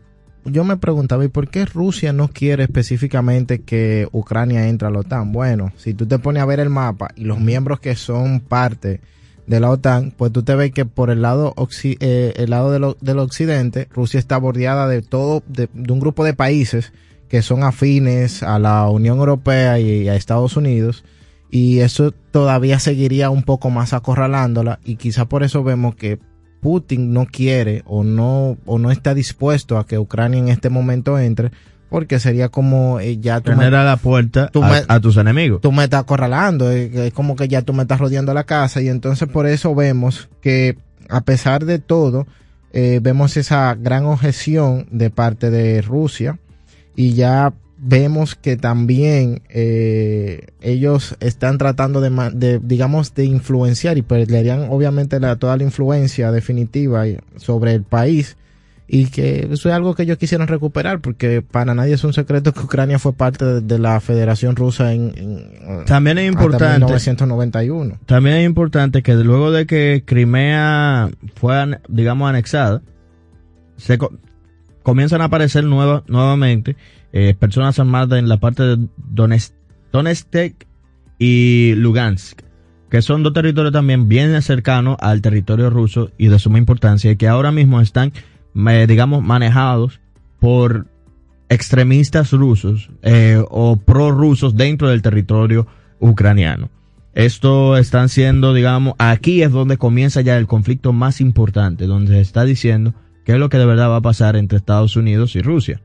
yo me preguntaba, ¿y por qué Rusia no quiere específicamente que Ucrania entre a la OTAN? Bueno, si tú te pones a ver el mapa y los miembros que son parte de la OTAN, pues tú te ves que por el lado, eh, el lado del, del occidente, Rusia está bordeada de todo, de un grupo de países que son afines a la Unión Europea y a Estados Unidos, y eso todavía seguiría un poco más acorralándola, y quizá por eso vemos que Putin no quiere o no o no está dispuesto a que Ucrania en este momento entre porque sería como eh, ya tú me- Genera la puerta tú a, me- a tus enemigos. tú me estás acorralando, es como que ya tú me estás rodeando la casa y entonces por eso vemos que a pesar de todo eh, vemos esa gran objeción de parte de Rusia y ya vemos que también eh, ellos están tratando de, digamos de influenciar y perderían obviamente la, toda la influencia definitiva sobre el país y que eso es algo que ellos quisieran recuperar porque para nadie es un secreto que Ucrania fue parte de, de la Federación Rusa en, en- También es importante. 1991. También es importante que luego de que Crimea fue, digamos, anexada, se comienzan a aparecer nueva- nuevamente eh, personas armadas en la parte de Donetsk, y Lugansk, que son dos territorios también bien cercanos al territorio ruso y de suma importancia, y que ahora mismo están digamos, manejados por extremistas rusos eh, o prorrusos dentro del territorio ucraniano. Esto están siendo, digamos, aquí es donde comienza ya el conflicto más importante, donde se está diciendo qué es lo que de verdad va a pasar entre Estados Unidos y Rusia.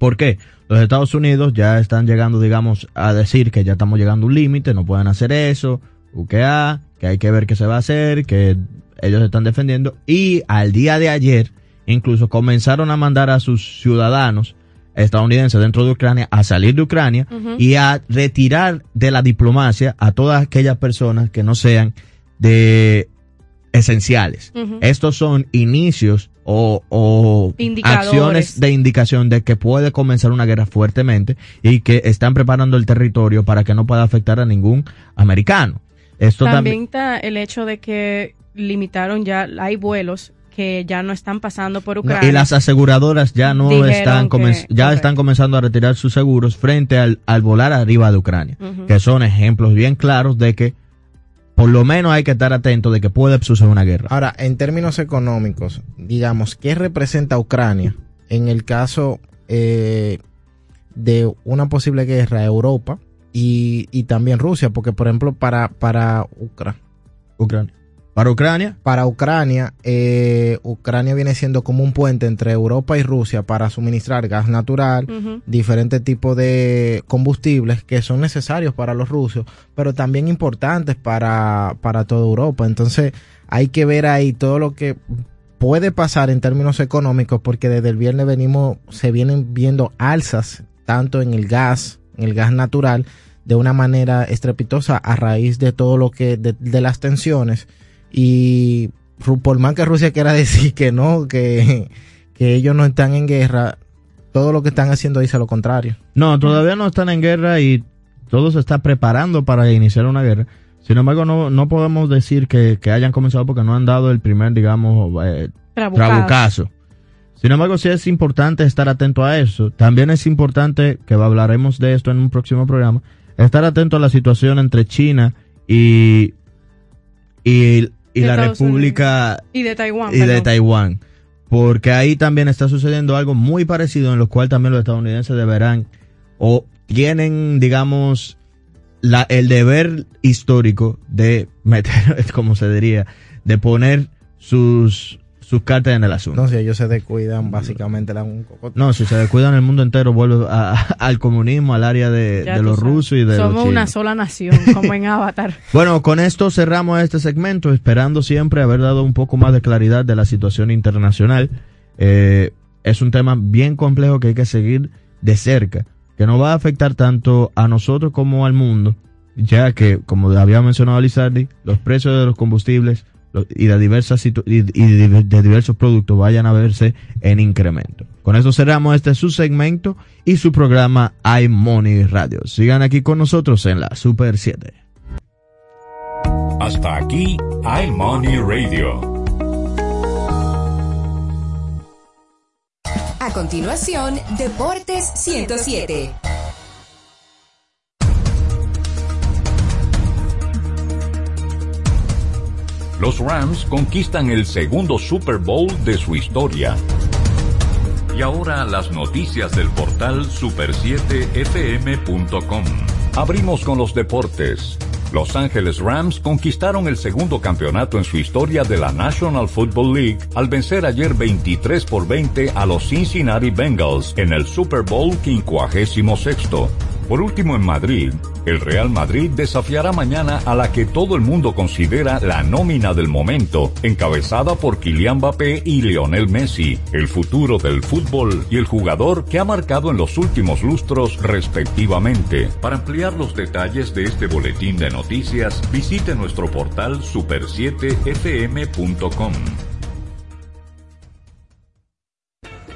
¿Por qué? Los Estados Unidos ya están llegando, digamos, a decir que ya estamos llegando a un límite, no pueden hacer eso, UQA, que hay que ver qué se va a hacer, que ellos se están defendiendo. Y al día de ayer, incluso comenzaron a mandar a sus ciudadanos estadounidenses dentro de Ucrania a salir de Ucrania y a retirar de la diplomacia a todas aquellas personas que no sean de esenciales. Estos son inicios o, o acciones de indicación de que puede comenzar una guerra fuertemente y que están preparando el territorio para que no pueda afectar a ningún americano. Esto También también, está el hecho de que limitaron ya, hay vuelos que ya no están pasando por Ucrania. y las aseguradoras ya no están que- ya están comenzando a retirar sus seguros frente al, al volar arriba de Ucrania, que son ejemplos bien claros de que por lo menos hay que estar atento de que puede suceder una guerra. Ahora, en términos económicos, digamos, ¿qué representa Ucrania en el caso eh, de una posible guerra a Europa y, y también Rusia? Porque, por ejemplo, para, para Ucra- Ucrania. Para Ucrania. Para Ucrania, eh, Ucrania viene siendo como un puente entre Europa y Rusia para suministrar gas natural, diferentes tipos de combustibles que son necesarios para los rusos, pero también importantes para, para toda Europa. Entonces hay que ver ahí todo lo que puede pasar en términos económicos porque desde el viernes venimos, se vienen viendo alzas tanto en el gas, en el gas natural, de una manera estrepitosa a raíz de todo lo que, de, de las tensiones. Y por más que Rusia quiera [laughs] decir que no, que, que ellos no están en guerra, todo lo que están haciendo dice lo contrario. No, todavía no están en guerra y todo se está preparando para iniciar una guerra. Sin embargo, no, no podemos decir que, que hayan comenzado porque no han dado el primer, digamos, eh, Trabucazo. trabucazo. Sin embargo, sí es importante estar atento a eso. También es importante, que hablaremos de esto en un próximo programa, estar atento a la situación entre China y, y, y De la Estados República Y de Taiwán. y de. Taiwán. Porque ahí también está sucediendo algo muy parecido en lo cual también los estadounidenses deberán o tienen, digamos, la, el deber histórico de meter, [laughs] como se diría, de poner sus, sus cartas en el asunto. No, si ellos se descuidan, básicamente le dan un cocote. No, si se descuidan el mundo entero vuelve a- al comunismo, al área de, los sabes. rusos y de los Somos una sola nación, como en [laughs] Avatar. Bueno, con esto cerramos este segmento, esperando siempre haber dado un poco más de claridad de la situación internacional. Eh, es un tema bien complejo que hay que seguir de cerca, que nos va a afectar tanto a nosotros como al mundo, ya que, como había mencionado Lizardi, los precios de los combustibles y de diversas situ- y, y de, de diversos productos vayan a verse en incremento. Con eso cerramos este su segmento y su programa iMoney Radio. Sigan aquí con nosotros en la Super 7. Hasta aquí, iMoney Radio. A continuación, Deportes 107. Los Rams conquistan el segundo Super Bowl de su historia. Y ahora las noticias del portal super7fm.com. Abrimos con los deportes. Los Ángeles Rams conquistaron el segundo campeonato en su historia de la National Football League al vencer ayer 23 por 20 a los Cincinnati Bengals en el Super Bowl 56. Por último, en Madrid, el Real Madrid desafiará mañana a la que todo el mundo considera la nómina del momento, encabezada por Kylian Mbappé y Lionel Messi, el futuro del fútbol y el jugador que ha marcado en los últimos lustros respectivamente. Para ampliar los detalles de este boletín de noticias, visite nuestro portal super7fm.com.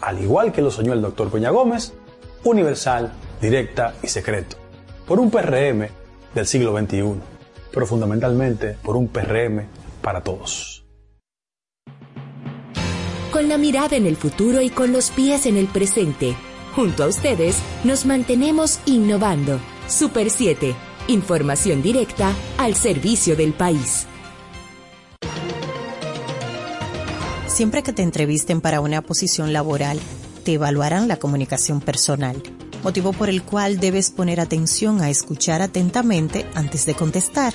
al igual que lo soñó el doctor Peña Gómez, universal, directa y secreto, por un PRM del siglo XXI, pero fundamentalmente por un PRM para todos. Con la mirada en el futuro y con los pies en el presente, junto a ustedes nos mantenemos innovando. Super 7, información directa al servicio del país. Siempre que te entrevisten para una posición laboral, te evaluarán la comunicación personal, motivo por el cual debes poner atención a escuchar atentamente antes de contestar,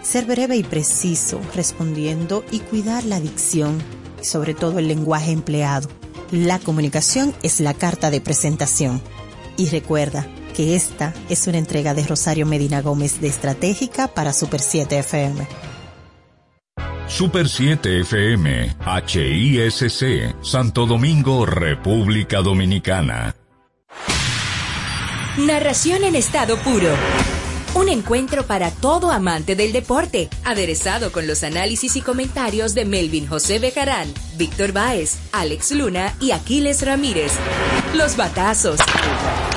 ser breve y preciso respondiendo y cuidar la dicción y sobre todo el lenguaje empleado. La comunicación es la carta de presentación. Y recuerda que esta es una entrega de Rosario Medina Gómez de Estratégica para Super 7 FM. Super 7 FM, HISC, Santo Domingo, República Dominicana. Narración en estado puro. Un encuentro para todo amante del deporte, aderezado con los análisis y comentarios de Melvin José Bejarán, Víctor Báez, Alex Luna y Aquiles Ramírez. Los batazos,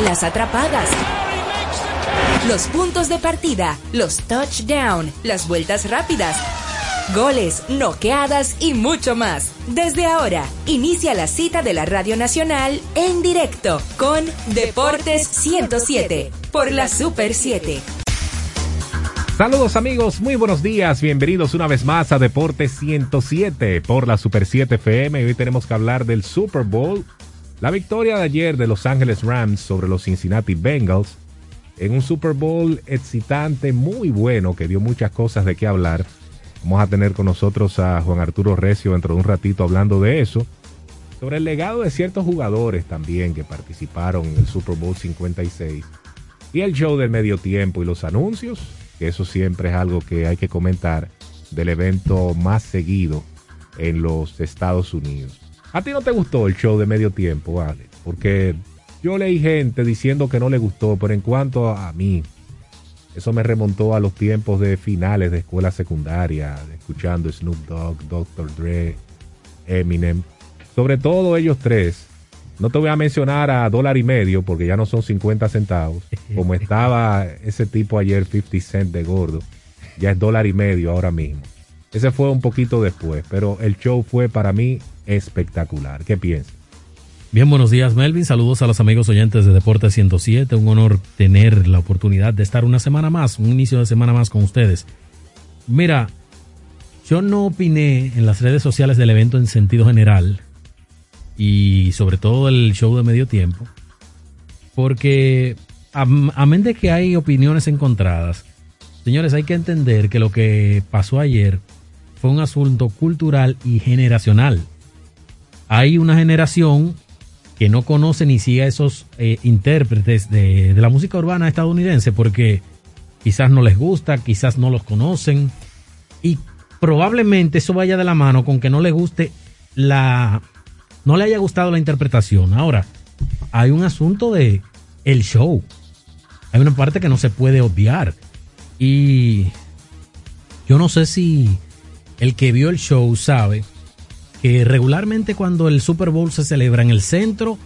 las atrapadas, los puntos de partida, los touchdown, las vueltas rápidas goles, noqueadas y mucho más. Desde ahora, inicia la cita de la Radio Nacional en directo con Deportes 107 por la Super 7. Saludos amigos, muy buenos días, bienvenidos una vez más a Deportes 107 por la Super 7 FM. Hoy tenemos que hablar del Super Bowl, la victoria de ayer de Los Ángeles Rams sobre los Cincinnati Bengals en un Super Bowl excitante, muy bueno, que dio muchas cosas de qué hablar. Vamos a tener con nosotros a Juan Arturo Recio dentro de un ratito hablando de eso. Sobre el legado de ciertos jugadores también que participaron en el Super Bowl 56. Y el show del medio tiempo y los anuncios, que eso siempre es algo que hay que comentar del evento más seguido en los Estados Unidos. ¿A ti no te gustó el show de medio tiempo, vale? Porque yo leí gente diciendo que no le gustó, pero en cuanto a mí, eso me remontó a los tiempos de finales de escuela secundaria, escuchando Snoop Dogg, Dr. Dre, Eminem. Sobre todo ellos tres. No te voy a mencionar a dólar y medio porque ya no son 50 centavos. Como estaba [laughs] ese tipo ayer, 50 cent de gordo. Ya es dólar y medio ahora mismo. Ese fue un poquito después, pero el show fue para mí espectacular. ¿Qué piensas? Bien, buenos días Melvin, saludos a los amigos oyentes de Deportes 107, un honor tener la oportunidad de estar una semana más, un inicio de semana más con ustedes. Mira, yo no opiné en las redes sociales del evento en sentido general y sobre todo el show de medio tiempo, porque a, a de que hay opiniones encontradas, señores, hay que entender que lo que pasó ayer fue un asunto cultural y generacional. Hay una generación que no conoce ni sigue a esos eh, intérpretes de, de, la música urbana estadounidense porque quizás no les gusta, quizás no los conocen y probablemente eso vaya de la mano con que no le guste la no le haya gustado la interpretación. Ahora, hay un asunto de el show. Hay una parte que no se puede obviar y yo no sé si el que vio el show sabe que regularmente cuando el Super Bowl se celebra en el centro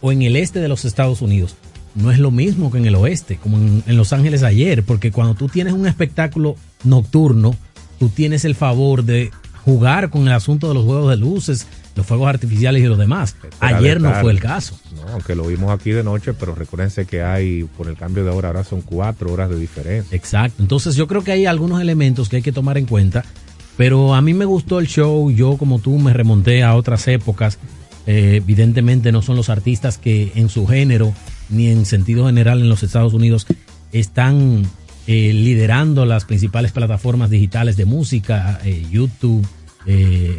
o en el este de los Estados Unidos, no es lo mismo que en el oeste, como en, en, Los Ángeles ayer, porque cuando tú tienes un espectáculo nocturno, tú tienes el favor de jugar con el asunto de los juegos de luces, los fuegos artificiales y los demás. Ayer no fue el caso. No, aunque lo vimos aquí de noche, pero recuérdense que hay, por el cambio de hora, ahora son cuatro horas de diferencia. Exacto. Entonces yo creo que hay algunos elementos que hay que tomar en cuenta. Pero a mí me gustó el show. Yo, como tú, me remonté a otras épocas. Eh, evidentemente no son los artistas que en su género, ni en sentido general en los Estados Unidos, están eh, liderando las principales plataformas digitales de música, eh, YouTube, eh,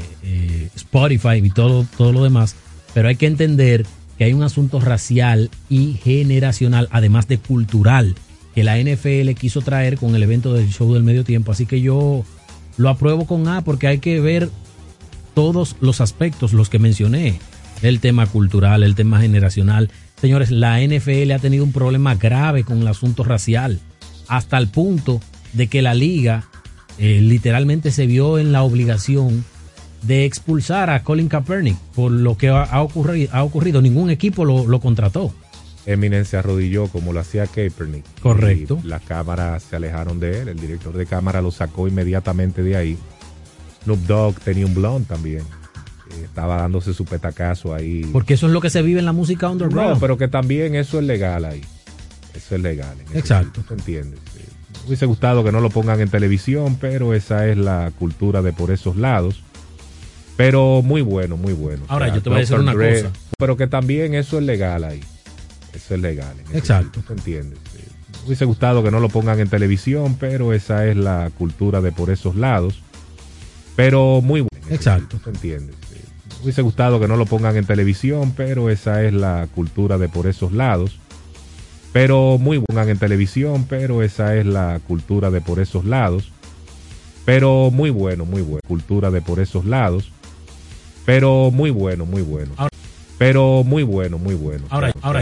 Spotify y todo, todo lo demás. Pero hay que entender que hay un asunto racial y generacional, además de cultural, que la NFL quiso traer con el evento del show del medio tiempo. Así que yo lo apruebo con A porque hay que ver todos los aspectos, los que mencioné. El tema cultural, el tema generacional. Señores, la NFL ha tenido un problema grave con el asunto racial, hasta el punto de que la liga eh, literalmente se vio en la obligación de expulsar a Colin Kaepernick por lo que ha, ocurrido, ha ocurrido. Ningún equipo lo contrató. Eminem se arrodilló como lo hacía Kaepernick. Correcto. Y las cámaras se alejaron de él. El director de cámara lo sacó inmediatamente de ahí. Snoop Dogg tenía un blond también. Eh, Estaba dándose su petacazo ahí. Porque eso es lo que se vive en la música underground. No, pero que también eso es legal ahí. Eso es legal. en Exacto. ¿Se entiende? Me hubiese gustado que no lo pongan en televisión, pero esa es la cultura de por esos lados. Pero muy bueno, muy bueno. Ahora, yo te voy a decir una Dre, cosa. Pero que también eso es legal ahí. Eso es legal. en Exacto. ¿Se entiende? Sí. Me hubiese gustado que no lo pongan en televisión, pero esa es la cultura de por esos lados. Pero muy bueno. Exacto. ¿Se entiende? Sí. Me hubiese gustado que no lo pongan en televisión, pero esa es la cultura de por esos lados. Pero muy pongan en televisión, pero esa es la cultura de por esos lados. Pero muy bueno, muy bueno. Cultura de por esos lados. Pero muy bueno, muy bueno. Pero muy bueno, muy bueno. Ahora, ahora